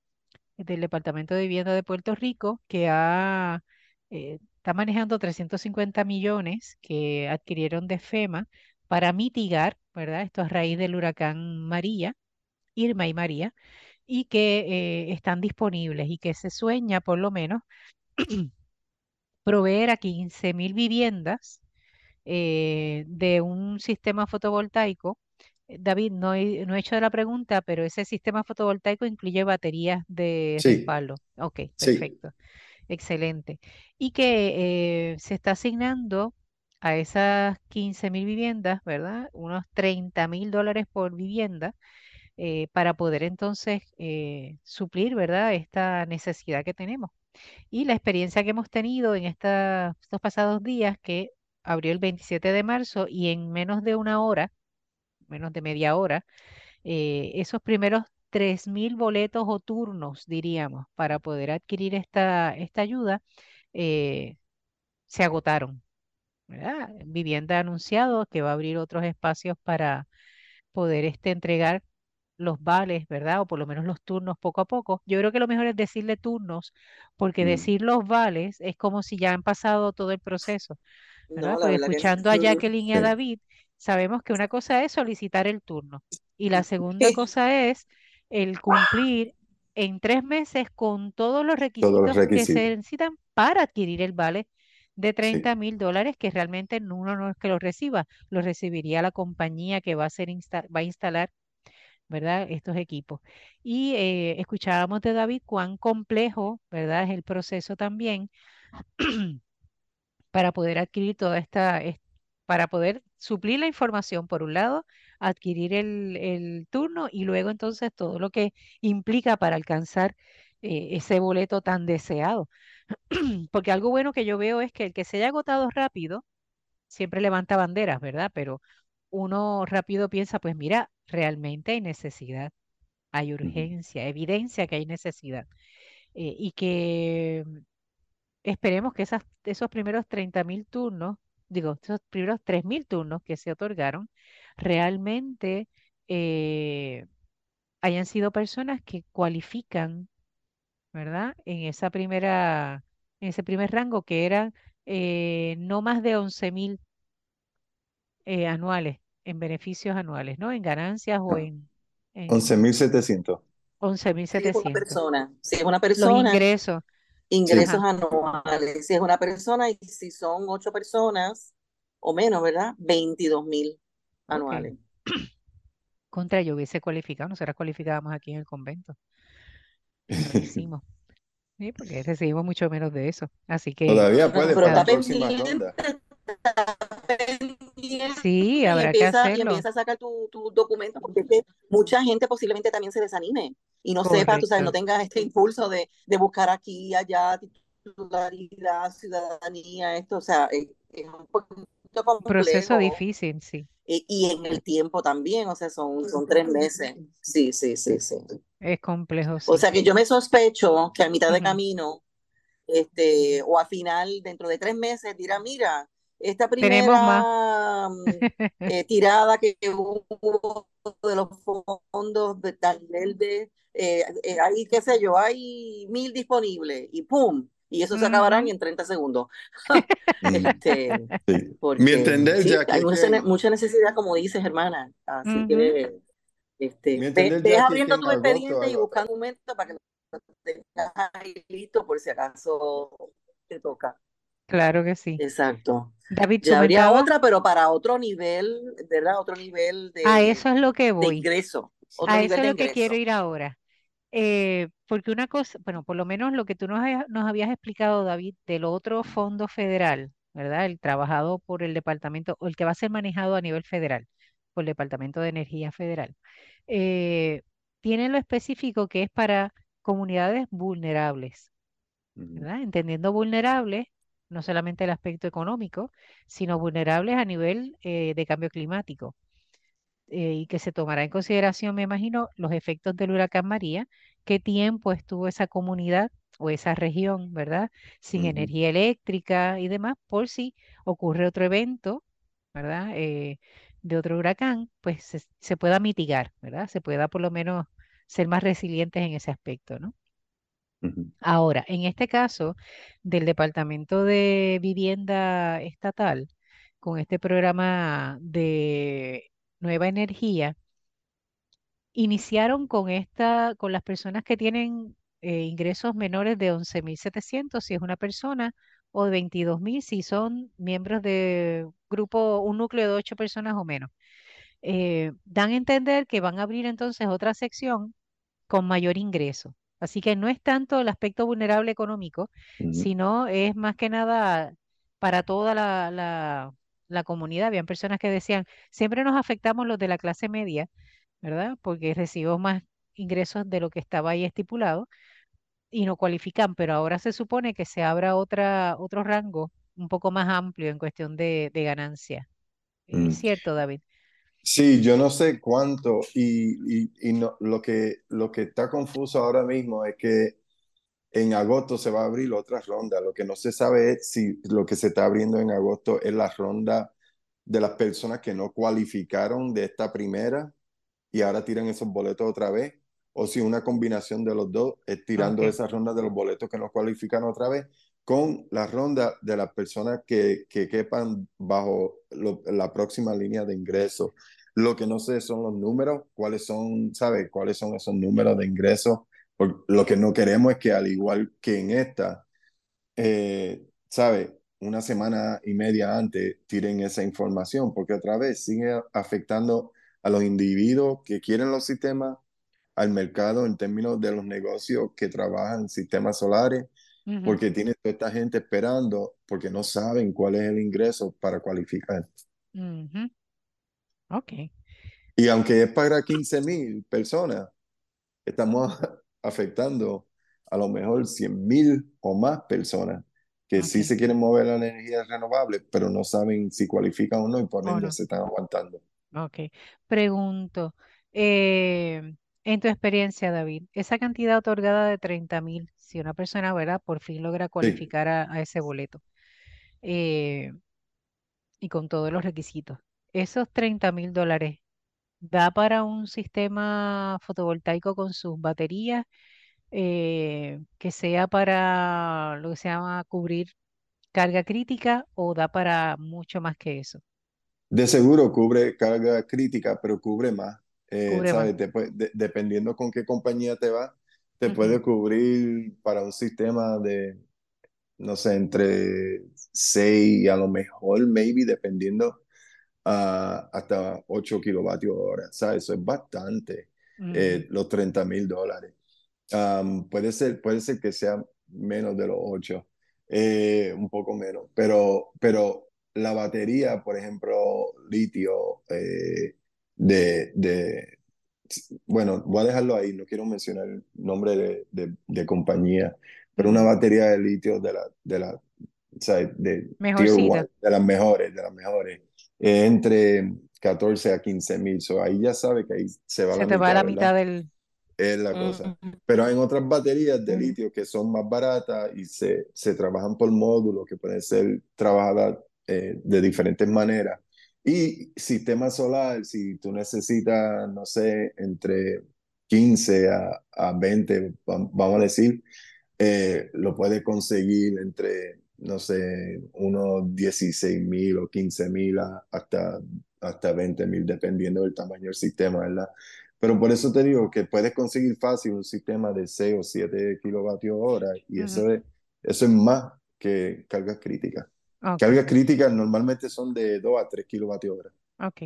del Departamento de Vivienda de Puerto Rico, que ha, eh, está manejando 350 millones que adquirieron de FEMA para mitigar, ¿verdad? Esto a raíz del huracán María, Irma y María, y que eh, están disponibles y que se sueña por lo menos proveer a 15 mil viviendas eh, de un sistema fotovoltaico David, no he, no he hecho la pregunta, pero ese sistema fotovoltaico incluye baterías de Sí, respaldo. Ok, sí, perfecto. Excelente. Y que eh, se está asignando a esas 15 mil viviendas, ¿verdad? Unos 30 mil dólares por vivienda eh, para poder entonces eh, suplir, ¿verdad? Esta necesidad que tenemos. Y la experiencia que hemos tenido en esta- estos pasados días, que abrió el 27 de marzo y en menos de una hora, menos de media hora, eh, esos primeros 3.000 boletos o turnos, diríamos, para poder adquirir esta, esta ayuda, eh, se agotaron. ¿verdad? Vivienda ha anunciado que va a abrir otros espacios para poder este, entregar los vales, ¿verdad? O por lo menos los turnos poco a poco. Yo creo que lo mejor es decirle turnos, porque Mm, decir los vales es como si ya han pasado todo el proceso. ¿Verdad? No, la Porque verdad que escuchando a. Jacqueline y a David, sabemos que una cosa es solicitar el turno y la segunda cosa es el cumplir en tres meses con todos los todos los requisitos que se necesitan para adquirir el vale de 30 Sí, mil dólares, que realmente uno no es que lo reciba, lo recibiría la compañía que va a, insta- va a instalar, ¿verdad? Estos equipos. Y eh, escuchábamos de David cuán complejo, ¿verdad? Es el proceso también para poder adquirir toda esta, es- para poder suplir la información, por un lado, adquirir el, el turno y luego entonces todo lo que implica para alcanzar eh, ese boleto tan deseado. Porque algo bueno que yo veo es que el que se haya agotado rápido siempre levanta banderas, ¿verdad? Pero uno rápido piensa, pues mira, realmente hay necesidad, hay urgencia, evidencia que hay necesidad. eh, y que Esperemos que esas, esos primeros 30 mil turnos, digo, esos primeros 3 mil turnos que se otorgaron, realmente eh, hayan sido personas que cualifican, ¿verdad? En esa primera, en ese primer rango que eran eh, no más de 11 mil eh, anuales, en beneficios anuales, ¿no? En ganancias o en, en 11.700. Si es una 11.700. persona, si es una Los persona, ingresos, Sí, ingresos ajá, anuales. Si es una persona y si son ocho personas o menos, ¿verdad? 22 mil anuales. Contra yo hubiese cualificado, nosotras cualificábamos aquí en el convento. y lo hicimos, ¿sí? Porque recibimos mucho menos de eso. Así que todavía puede pero para está la próxima pendiente, ronda. sí, y habrá que empieza, y hacerlo. empieza a sacar tu, tu documento, porque es que mucha gente posiblemente también se desanime y no sepa, tú sabes, no Correcto. tenga este impulso de, de buscar aquí, allá, titularidad, ciudadanía, esto, o sea, es, es un poquito Un proceso complejo difícil, sí, y, y en el tiempo también, o sea, son, son tres meses. Sí, sí, sí, sí. es complejo, O sea que yo me sospecho que a mitad de camino, este, o a final, dentro de tres meses, dirá, mira, esta primera mm, eh, tirada que hubo de los fondos de tal nivel de, eh, eh, hay, qué sé yo, hay mil disponibles y ¡pum! Y eso se acabarán en 30 segundos. Este, sí. Mi porque entender, sí, Jackie, hay mucha, que, mucha necesidad, como dices, hermana. Así que este, mi entender, Jackie, abriendo en tu agosto expediente y buscando un momento para que lo tengas ahí listo por si acaso te toca. Claro que sí. Exacto. David, Ya habría otra, pero para otro nivel, ¿verdad? Otro nivel A de, eso es lo que de voy. ingreso. Otro A eso es de lo que quiero ir ahora. Eh, porque una cosa, bueno, por lo menos lo que tú nos, habías- nos habías explicado, David, del otro fondo federal, ¿verdad? El trabajado por el departamento, o el que va a ser manejado a nivel federal, por el Departamento de Energía Federal, eh, tiene lo específico que es para comunidades vulnerables, ¿verdad? Entendiendo vulnerables, no solamente el aspecto económico, sino vulnerables a nivel eh, de cambio climático eh, y que se tomará en consideración, me imagino, los efectos del huracán María, qué tiempo estuvo esa comunidad o esa región, ¿verdad? Sin energía eléctrica y demás, por si ocurre otro evento, ¿verdad? Eh, de otro huracán, pues se, se pueda mitigar, ¿verdad? Se pueda por lo menos ser más resilientes en ese aspecto, ¿no? Ahora, en este caso del Departamento de Vivienda Estatal, con este programa de nueva energía, Iniciaron con esta, con las personas que tienen eh, ingresos menores de 11.700 si es una persona, o de 22.000 si son miembros de grupo, un núcleo de ocho personas o menos. eh, dan a entender que van a abrir entonces otra sección con mayor ingreso. Así que no es tanto el aspecto vulnerable económico, sino es más que nada para toda la, la, la comunidad. Habían personas que decían, siempre nos afectamos los de la clase media, ¿verdad? Porque recibimos más ingresos de lo que estaba ahí estipulado y no cualifican, pero ahora se supone que se abra otra, otro rango un poco más amplio en cuestión de, de ganancia. ¿Es Mm. cierto, David? Sí, yo no sé cuánto y, y, y no, lo que, lo que está confuso ahora mismo es que en agosto se va a abrir otra ronda. Lo que no se sabe es si lo que se está abriendo en agosto es la ronda de las personas que no cualificaron de esta primera y ahora tiran esos boletos otra vez, o si una combinación de los dos es tirando Ok. esa ronda de los boletos que no cualificaron otra vez con la ronda de las personas que, que quepan bajo la próxima línea de ingresos. Lo que no sé son los números, cuáles son, ¿sabes? ¿Cuáles son esos números de ingresos? Porque lo que no queremos es que al igual que en esta, eh, ¿sabes? Una semana y media antes tiren esa información, porque otra vez sigue afectando a los individuos que quieren los sistemas, al mercado en términos de los negocios que trabajan sistemas solares, Porque tiene toda esta gente esperando, porque no saben cuál es el ingreso para cualificar. ujú. Ok. Y aunque es para 15 mil personas, estamos afectando a lo mejor 100 mil o más personas que sí se quieren mover a la energía renovable, pero no saben si cualifican o no y por ende no. se están aguantando. Ok. Pregunto, eh, en tu experiencia, David, esa cantidad otorgada de 30 mil, si una persona, ¿verdad? Por fin logra Sí, cualificar a, a ese boleto eh, y con todos los requisitos, esos 30 mil dólares, ¿da para un sistema fotovoltaico con sus baterías eh, que sea para lo que se llama cubrir carga crítica o da para mucho más que eso? de seguro cubre carga crítica, pero cubre más. Eh, dependiendo con qué compañía te va, te Ujú, puede cubrir para un sistema de, no sé, entre 6 y a lo mejor, maybe, dependiendo a hasta 8 kilovatios hora. ¿Sabes? Eso es bastante, ujú, eh, los 30 mil dólares. Um, puede ser, puede ser que sea menos de los 8, eh, un poco menos, pero, pero la batería, por ejemplo, litio, eh, de, de, bueno, voy a dejarlo ahí, no quiero mencionar el nombre de, de, de compañía, pero una batería de litio de la, de la, o sea, de. 1, de las mejores, de las mejores, eh, entre 14 a 15 mil, so ahí ya sabe que ahí se va Se la te va la mitad, ¿verdad? mitad del... Es la cosa. Ujú, Pero hay otras baterías de ujú, litio que son más baratas y se, se trabajan por módulos que pueden ser trabajadas eh, de diferentes maneras. Y sistema solar, si tú necesitas, no sé, entre 15 a, a 20, va- vamos a decir, eh, lo puedes conseguir entre, no sé, unos 16 mil o 15 mil hasta, hasta 20 mil, dependiendo del tamaño del sistema, ¿verdad? Pero por eso te digo que puedes conseguir fácil un sistema de 6 o 7 kilovatios hora y ujú. eso es, eso es más que cargas críticas. Ok, Cargas críticas normalmente son de 2 a 3 kilovatios hora. ok.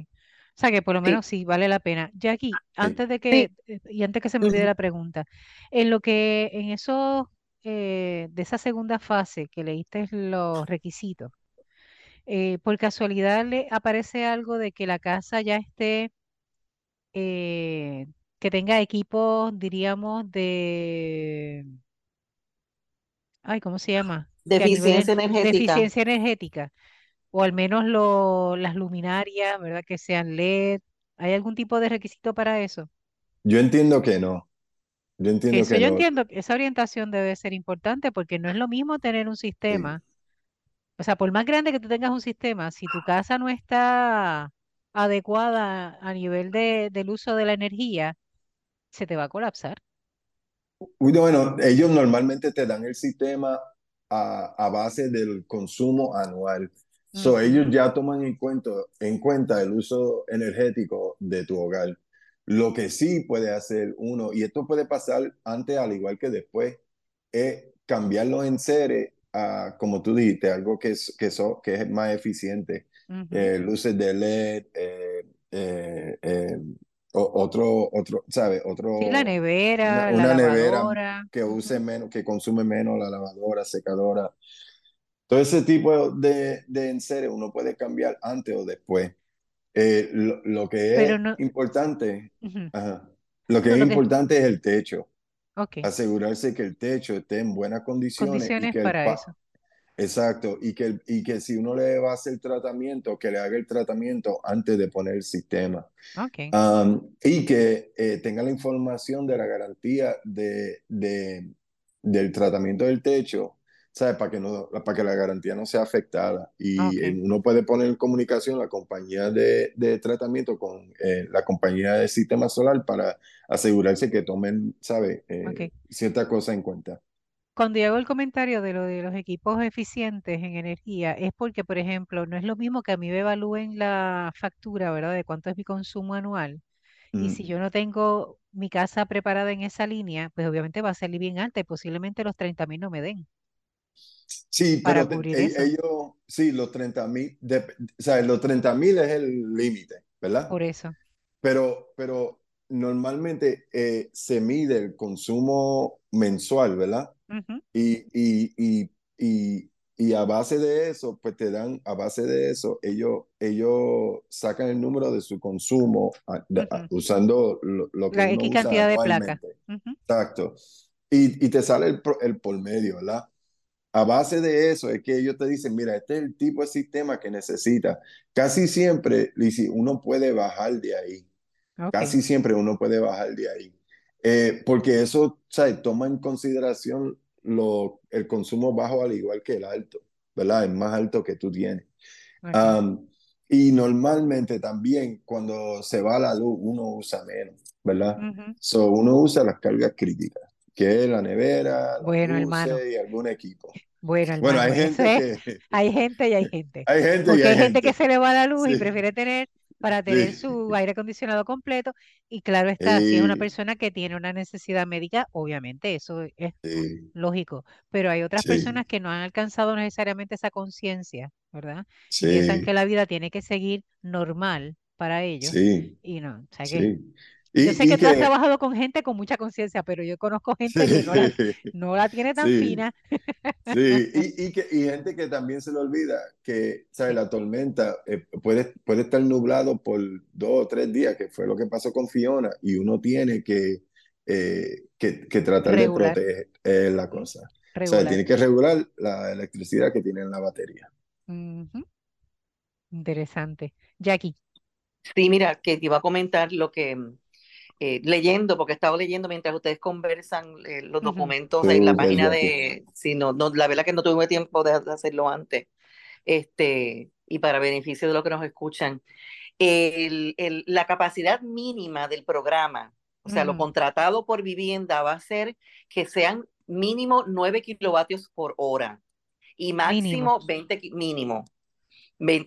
O sea que por lo menos sí vale la pena. Jackie, Sí. antes de que, eh, y antes que se me olvide la pregunta, en lo que, en eso, eh, de esa segunda fase que leíste los requisitos, eh, por casualidad le aparece algo de que la casa ya esté, eh, que tenga equipos, diríamos, de, ay, ¿cómo se llama? De Que a nivel eficiencia en- de energética. eficiencia energética. o al menos lo- las luminarias, ¿verdad? Que sean LED. ¿Hay algún tipo de requisito para eso? Yo entiendo que no. Yo entiendo eso que yo no. entiendo, que esa orientación debe ser importante porque no es lo mismo tener un Sí. sistema, o sea, por más grande que tú tengas un sistema, si tu casa no está adecuada a nivel de, del uso de la energía, se te va a colapsar. Uy, Bueno, ellos normalmente te dan el sistema a, a base del consumo anual. So, Ujú, ellos ya toman en cuenta, en cuenta el uso energético de tu hogar. Lo que sí puede hacer uno, y esto puede pasar antes al igual que después, es cambiar los enseres a, como tú dijiste, algo que es, que so- que es más eficiente. ujú, Eh, luces de LED, eh, eh, otro, otro, ¿sabes? Otro, sí, la nevera, una, la nevera lavadora. que use menos, que consume menos la lavadora, secadora. Todo ese tipo de, de enseres uno puede cambiar antes o después. Eh, lo, lo, que es importante, uh -huh. ajá, lo que no, es lo importante que... es el techo. Okay. Asegurarse que el techo esté en buenas condiciones. Condiciones y que para el eso. Exacto, y que, y que si uno le va a hacer tratamiento, que le haga el tratamiento antes de poner el sistema. Okay. Um, y que eh, tenga la información de la garantía de, de, del tratamiento del techo, ¿sabes? Para que, no, para que la garantía no sea afectada. Y Okay. uno puede poner en comunicación la compañía de, de tratamiento con eh, la compañía de sistema solar para asegurarse que tomen, ¿sabes? Eh, Okay. Cierta cosa en cuenta. Cuando yo hago el comentario de lo de los equipos eficientes en energía, es porque, por ejemplo, no es lo mismo que a mí me evalúen la factura, ¿verdad? De cuánto es mi consumo anual. Y si Mm. yo no tengo mi casa preparada en esa línea, pues obviamente va a salir bien alta y posiblemente los 30 mil no me den Sí, para pero cubrir e- eso. ellos, sí, los 30 mil, o sea, los 30 mil es el límite, ¿verdad? Por eso. Pero, pero normalmente eh, se mide el consumo mensual, ¿verdad? Ujú, Y, y, y, y, y a base de eso, pues te dan, a base de eso, ellos, ellos sacan el número de su consumo a- de- a- ujú. usando lo, lo que La X usa cantidad de placa. anualmente. Ujú, Exacto. Y, y te sale el, el por medio, ¿verdad? A base de eso es que ellos te dicen, mira, este es el tipo de sistema que necesitas. Casi siempre, Lizzy, uno puede bajar de ahí. Casi siempre uno puede bajar de ahí. Eh, porque eso, ¿sabes? Toma en consideración lo, el consumo bajo al igual que el alto, ¿verdad? El más alto que tú tienes. Um, y normalmente también cuando se va la luz, uno usa menos, ¿verdad? Ujú. So, uno usa las cargas críticas, que es la nevera, Bueno, hermano. y algún equipo. Bueno, Bueno, hay hermano, gente es, que... hay gente y hay gente. Hay gente y Porque hay hay gente que gente. se le va la luz y Sí, prefiere tener para tener sí, su aire acondicionado completo. Y claro está, si es una persona que tiene una necesidad médica, obviamente eso es lógico. Pero hay otras sí, personas que no han alcanzado necesariamente esa conciencia, ¿verdad? Y piensan que la vida tiene que seguir normal para ellos. sí, Y no, o sea que yo sé que tú has trabajado con gente con mucha conciencia, pero yo conozco Sí, gente que no la, no la tiene tan sí, fina. sí. Y, y, que, y gente que también se le olvida que, ¿sabes? La tormenta eh, puede, puede estar nublado por dos o tres días, que fue lo que pasó con Fiona, y uno tiene que, eh, que, que tratar de proteger eh, la cosa. O sea, tiene que regular la electricidad que tiene en la batería. Interesante. Jackie. Sí, mira, que te iba a comentar lo que eh, leyendo, porque he estado leyendo mientras ustedes conversan eh, los documentos en la página de, si no, no, la verdad que no tuve tiempo de de hacerlo antes, este, y para beneficio de los que nos escuchan, el, el- la capacidad mínima del programa, o sea, lo contratado por vivienda va a ser que sean mínimo 9 kilovatios por hora y Mínimo. máximo 20 ki- mínimo.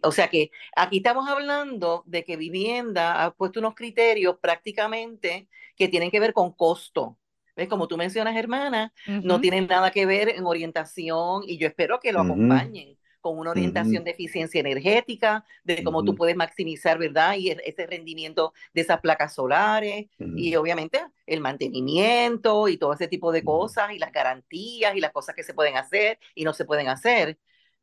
O sea que aquí estamos hablando de que vivienda ha puesto unos criterios prácticamente que tienen que ver con costo. ¿Ves? Como tú mencionas, hermana, no Ujú, tienen nada que ver en orientación y yo espero que lo Ujú, acompañen con una orientación ujú, de eficiencia energética, de cómo tú puedes maximizar, ¿verdad? Y e- ese rendimiento de esas placas solares y obviamente el mantenimiento y todo ese tipo de cosas y las garantías y las cosas que se pueden hacer y no se pueden hacer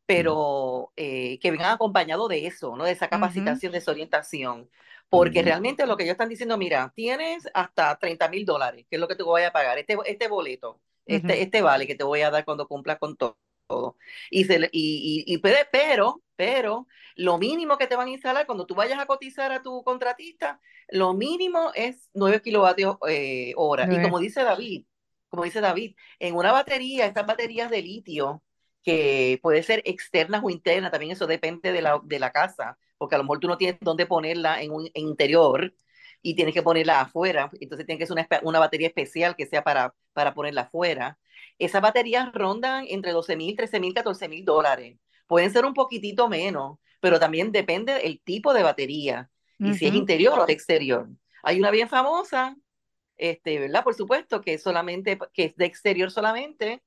pero eh, que vengan acompañado de eso, ¿no? De esa capacitación, de esa orientación. Porque realmente lo que ellos están diciendo, mira, tienes hasta 30 mil dólares, que es lo que te voy a pagar, este, este boleto, este, ujú, este vale que te voy a dar cuando cumplas con to- todo. Y, se, y, y, pero, pero, lo mínimo que te van a instalar cuando tú vayas a cotizar a tu contratista, lo mínimo es 9 kilovatios eh, hora. Y como dice David, como dice David, en una batería, estas baterías de litio, que puede ser externas o internas, también eso depende de la, de la casa, porque a lo mejor tú no tienes dónde ponerla en un en interior y tienes que ponerla afuera, entonces tiene que ser una, una batería especial que sea para, para ponerla afuera. Esas baterías rondan entre 12 mil, 13 mil, 14 mil dólares. Pueden ser un poquitito menos, pero también depende del tipo de batería y si es interior o exterior. Hay una bien famosa, este, ¿verdad? Por supuesto, que es solamente, que es de exterior solamente,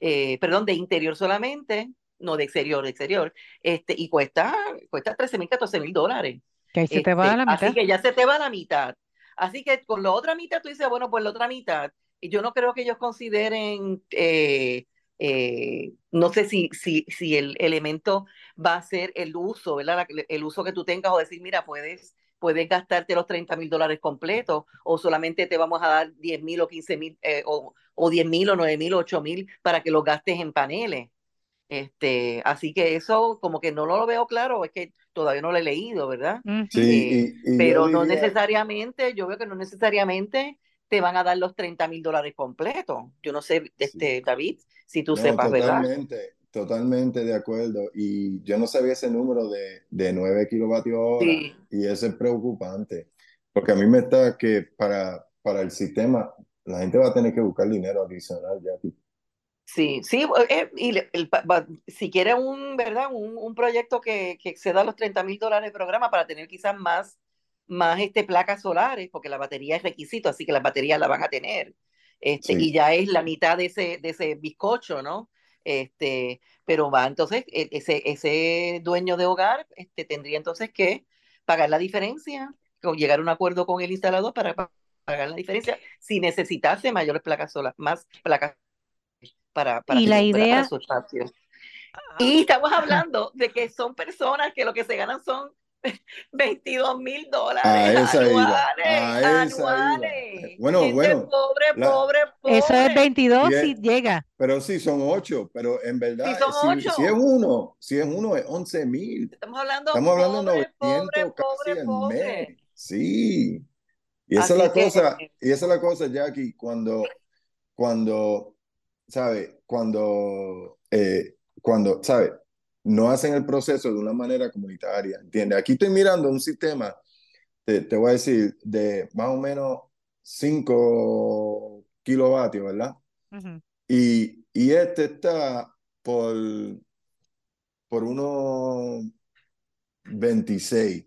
eh, perdón, de interior solamente, no de exterior, de exterior, este, y cuesta, cuesta 13 mil, 14 mil dólares. Que ahí se te va a la mitad. Así que ya se te va a la mitad. Así que con la otra mitad tú dices, bueno, pues la otra mitad. Y yo no creo que ellos consideren, eh, eh, no sé si, si, si el elemento va a ser el uso, ¿verdad? El uso que tú tengas o decir, mira, puedes, puedes gastarte los 30 mil dólares completos o solamente te vamos a dar 10 mil o 15 mil eh, o, o 10 mil o 9 mil o 8 mil para que los gastes en paneles. Este, así que eso como que no lo veo claro, es que todavía no lo he leído, ¿verdad? Sí, eh, pero no necesariamente, yo veo que no necesariamente te van a dar los 30 mil dólares completos. Yo no sé, este, David, si tú sepas, totalmente, ¿verdad? Totalmente de acuerdo. Y yo no sabía ese número de, de 9 kilovatios hora. Y eso es preocupante. Porque a mí me está que para, para el sistema, la gente va a tener que buscar dinero adicional ya. Sí, sí, eh, y si quiere un, ¿verdad? Un, un proyecto que, que exceda los 30 mil dólares de programa para tener quizás más, más este, placas solares, porque la batería es requisito, así que las baterías la van a tener. Este, Y ya es la mitad de ese, de ese bizcocho, ¿no? Este, pero va, entonces, e, ese, ese dueño de hogar este, tendría entonces que pagar la diferencia, o llegar a un acuerdo con el instalador para pagar la diferencia si necesitase mayores placas solares, más placas para, para, y la idea... su espacio. Y estamos hablando de que son personas que lo que se ganan son 22 mil dólares anuales. anuales. Bueno, bueno. Pobre, pobre, pobre. Eso es 22 si llega. Pero sí, son 8, pero en verdad, si, si, si, es uno, si es uno, es 11 mil. Estamos hablando, Estamos hablando de 900 casi al mes. Sí. Y esa es la cosa, y esa es la cosa, Jackie, cuando, cuando ¿sabe? Cuando, eh, cuando, ¿sabe? No hacen el proceso de una manera comunitaria, ¿entiendes? Aquí estoy mirando un sistema, te, te voy a decir, de más o menos 5 kilovatios, ¿verdad? y, y este está por, por unos 26.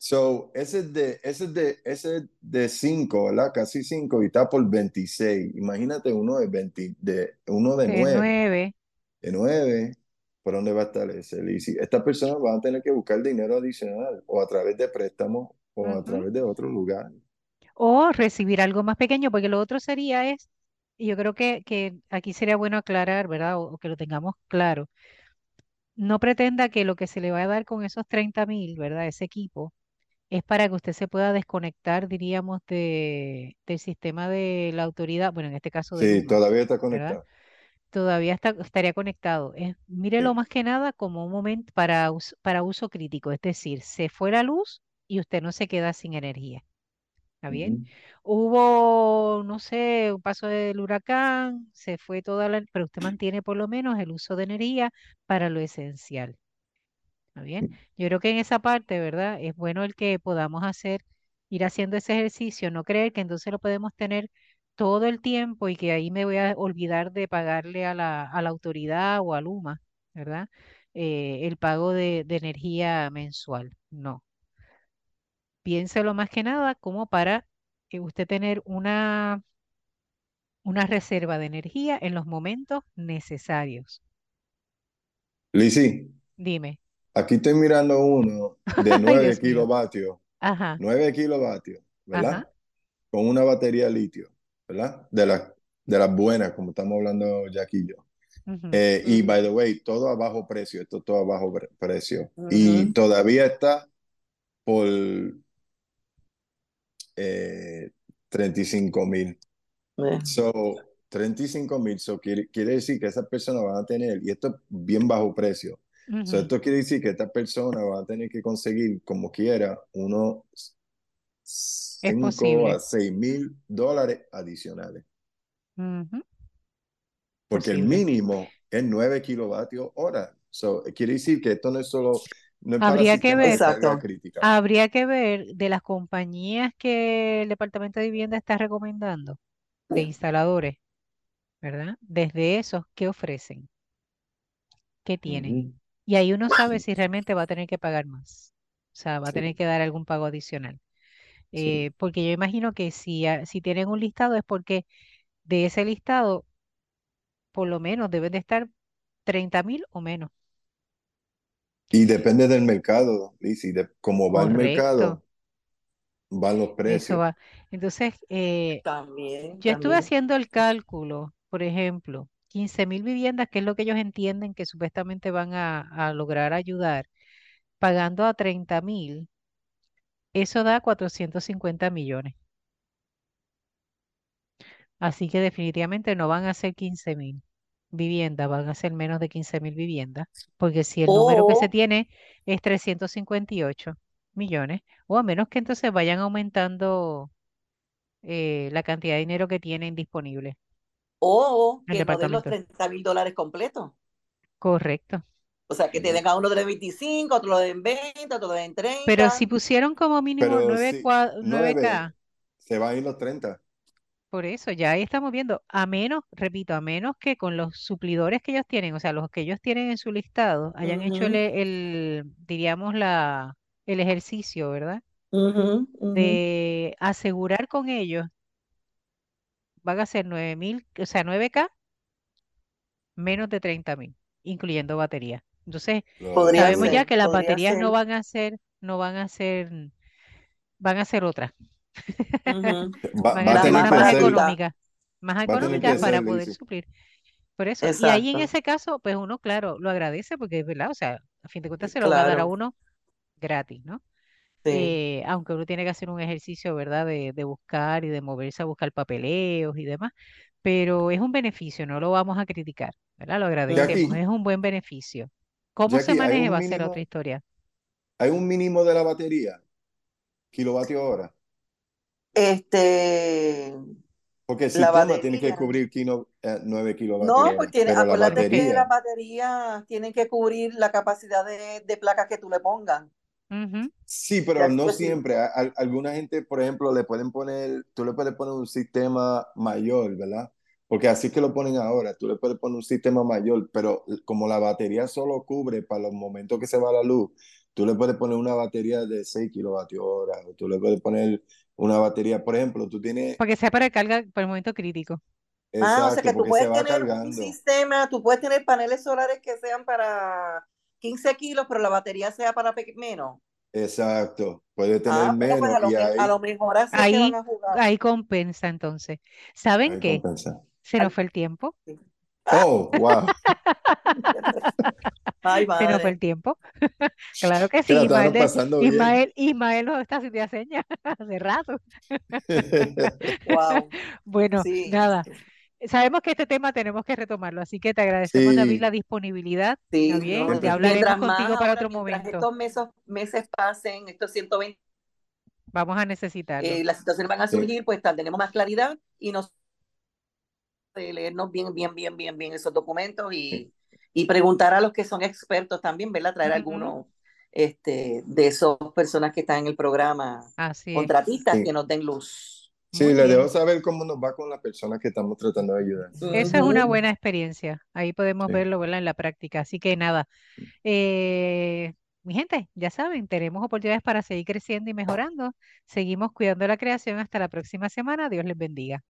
So, ese es de, ese de, ese de 5, ¿verdad? Casi 5 y está por 26. Imagínate uno de 20, de, uno de 9. De 9. ¿Por dónde va a estar ese? Estas personas van a tener que buscar dinero adicional o a través de préstamos o a través de otro lugar. O recibir algo más pequeño, porque lo otro sería es, y yo creo que, que aquí sería bueno aclarar, ¿verdad? O, que lo tengamos claro. No pretenda que lo que se le va a dar con esos 30 mil, ¿verdad? Ese equipo, es para que usted se pueda desconectar, diríamos, de, del sistema de la autoridad, bueno, en este caso de Sí, todavía está conectado. Todavía está, estaría conectado. Es, mírelo más que nada como un momento para, para uso crítico, es decir, se fue la luz y usted no se queda sin energía. ¿Está bien? Hubo, no sé, un paso del huracán, se fue toda la, pero usted mantiene por lo menos el uso de energía para lo esencial bien? Yo creo que en esa parte, ¿verdad? Es bueno el que podamos hacer, ir haciendo ese ejercicio, no creer que entonces lo podemos tener todo el tiempo y que ahí me voy a olvidar de pagarle a la, a la autoridad o a Luma, ¿verdad? Eh, el pago de, de energía mensual. No. Piénselo más que nada como para que usted tener una, una reserva de energía en los momentos necesarios. Lisi. Dime. Aquí estoy mirando uno de 9 kilovatios. Ajá. 9 kilovatios, ¿verdad? Con una batería litio, ¿verdad? De, la, de las buenas, como estamos hablando Jackie y yo. Eh, y by the way, todo a bajo precio, esto todo a bajo precio. Y todavía está por eh, 35 mil. So, 35 mil, so quiere, quiere, decir que esas personas van a tener, y esto es bien bajo precio, esto quiere decir que esta persona va a tener que conseguir, como quiera, unos 5 a 6 mil dólares adicionales. Porque el mínimo es 9 kilovatios hora. quiere decir que esto no es solo... habría que ver, habría que ver de las compañías que el Departamento de Vivienda está recomendando, de instaladores, ¿verdad? Desde esos, ¿qué ofrecen? ¿Qué tienen? Y ahí uno sabe si realmente va a tener que pagar más. O sea, va a tener que dar algún pago adicional. Eh, porque yo imagino que si, si tienen un listado es porque de ese listado, por lo menos deben de estar 30 mil o menos. Y depende del mercado, Lizzy, de cómo va el mercado, van los precios. va. Entonces, eh, También, yo estuve haciendo el cálculo, por ejemplo, 15 mil viviendas, que es lo que ellos entienden que supuestamente van a, lograr ayudar, pagando a 30 mil, eso da 450 millones. Así que definitivamente no van a ser 15 mil viviendas, van a ser menos de 15 mil viviendas, porque si el número que se tiene es 358 millones, o a menos que entonces vayan aumentando eh, la cantidad de dinero que tienen disponible. O que no den los 30 mil dólares completos. Correcto. O sea, que te den a uno de 25, otro de 20, otro de 30. Pero si pusieron como mínimo 9, 9K. Se van a ir los 30. Por eso, ya ahí estamos viendo, a menos, repito, a menos que con los suplidores que ellos tienen, o sea, los que ellos tienen en su listado, hayan hecho el, diríamos, la, el ejercicio, ¿verdad? De asegurar con ellos, van a ser 9 mil, o sea, 9K, menos de 30 mil, incluyendo baterías. Entonces, sabemos ya que las baterías no van a ser, no van a ser, van a ser otras. van a ser más económicas, más económicas para poder suplir. Por eso, y ahí en ese caso, pues uno, claro, lo agradece porque es verdad, o sea, a fin de cuentas se lo va a dar a uno gratis, ¿no? Eh, aunque uno tiene que hacer un ejercicio, ¿verdad? De, de, buscar y de moverse a buscar papeleos y demás, pero es un beneficio, no lo vamos a criticar, ¿verdad? Lo agradecemos, es un buen beneficio. ¿Cómo se maneja? Va a ser otra historia. ¿Hay un mínimo de la batería? ¿Kilovatio hora? Este. Porque el sistema tiene que cubrir 9 kilovatios. No, porque acuérdate que las baterías tienen que cubrir la capacidad de, de placas que tú le pongas. Sí, pero no siempre. alguna gente, por ejemplo, le pueden poner, tú le puedes poner un sistema mayor, ¿verdad? Porque así que lo ponen ahora, tú le puedes poner un sistema mayor, pero como la batería solo cubre para los momentos que se va la luz, tú le puedes poner una batería de 6 kilovatios hora, o tú le puedes poner una batería, por ejemplo, tú tienes... Para que sea para carga para el momento crítico. Exacto, ah, o sea que tú puedes tener un sistema, tú puedes tener paneles solares que sean para 15 kilos, pero la batería sea para menos. Exacto, puede tener ah, pues, menos. a, y ahí, a lo mejor así ahí, ahí compensa entonces. ¿Saben qué? Se nos fue el tiempo. Oh, wow. Ay, Se nos fue el tiempo. claro que sí. Ismael, Ismael, Ismael, nos está haciendo señas hace rato. wow. Bueno, nada sabemos que este tema tenemos que retomarlo, así que te agradecemos, David, la disponibilidad. Sí, también. te hablaremos contigo para otro momento. Estos meses, meses pasen, estos 120. Vamos a necesitar. Eh, las situaciones van a surgir, pues tal, tenemos más claridad y nos leernos bien, bien, bien, bien, bien esos documentos y, y preguntar a los que son expertos también, ¿verdad? Traer algunos este, de esas personas que están en el programa, contratistas, que nos den luz. Sí, le debo saber cómo nos va con las personas que estamos tratando de ayudar. Esa es una buena experiencia. Ahí podemos verlo en la práctica. Así que nada, eh, mi gente, ya saben, tenemos oportunidades para seguir creciendo y mejorando. Seguimos cuidando la creación. Hasta la próxima semana. Dios les bendiga.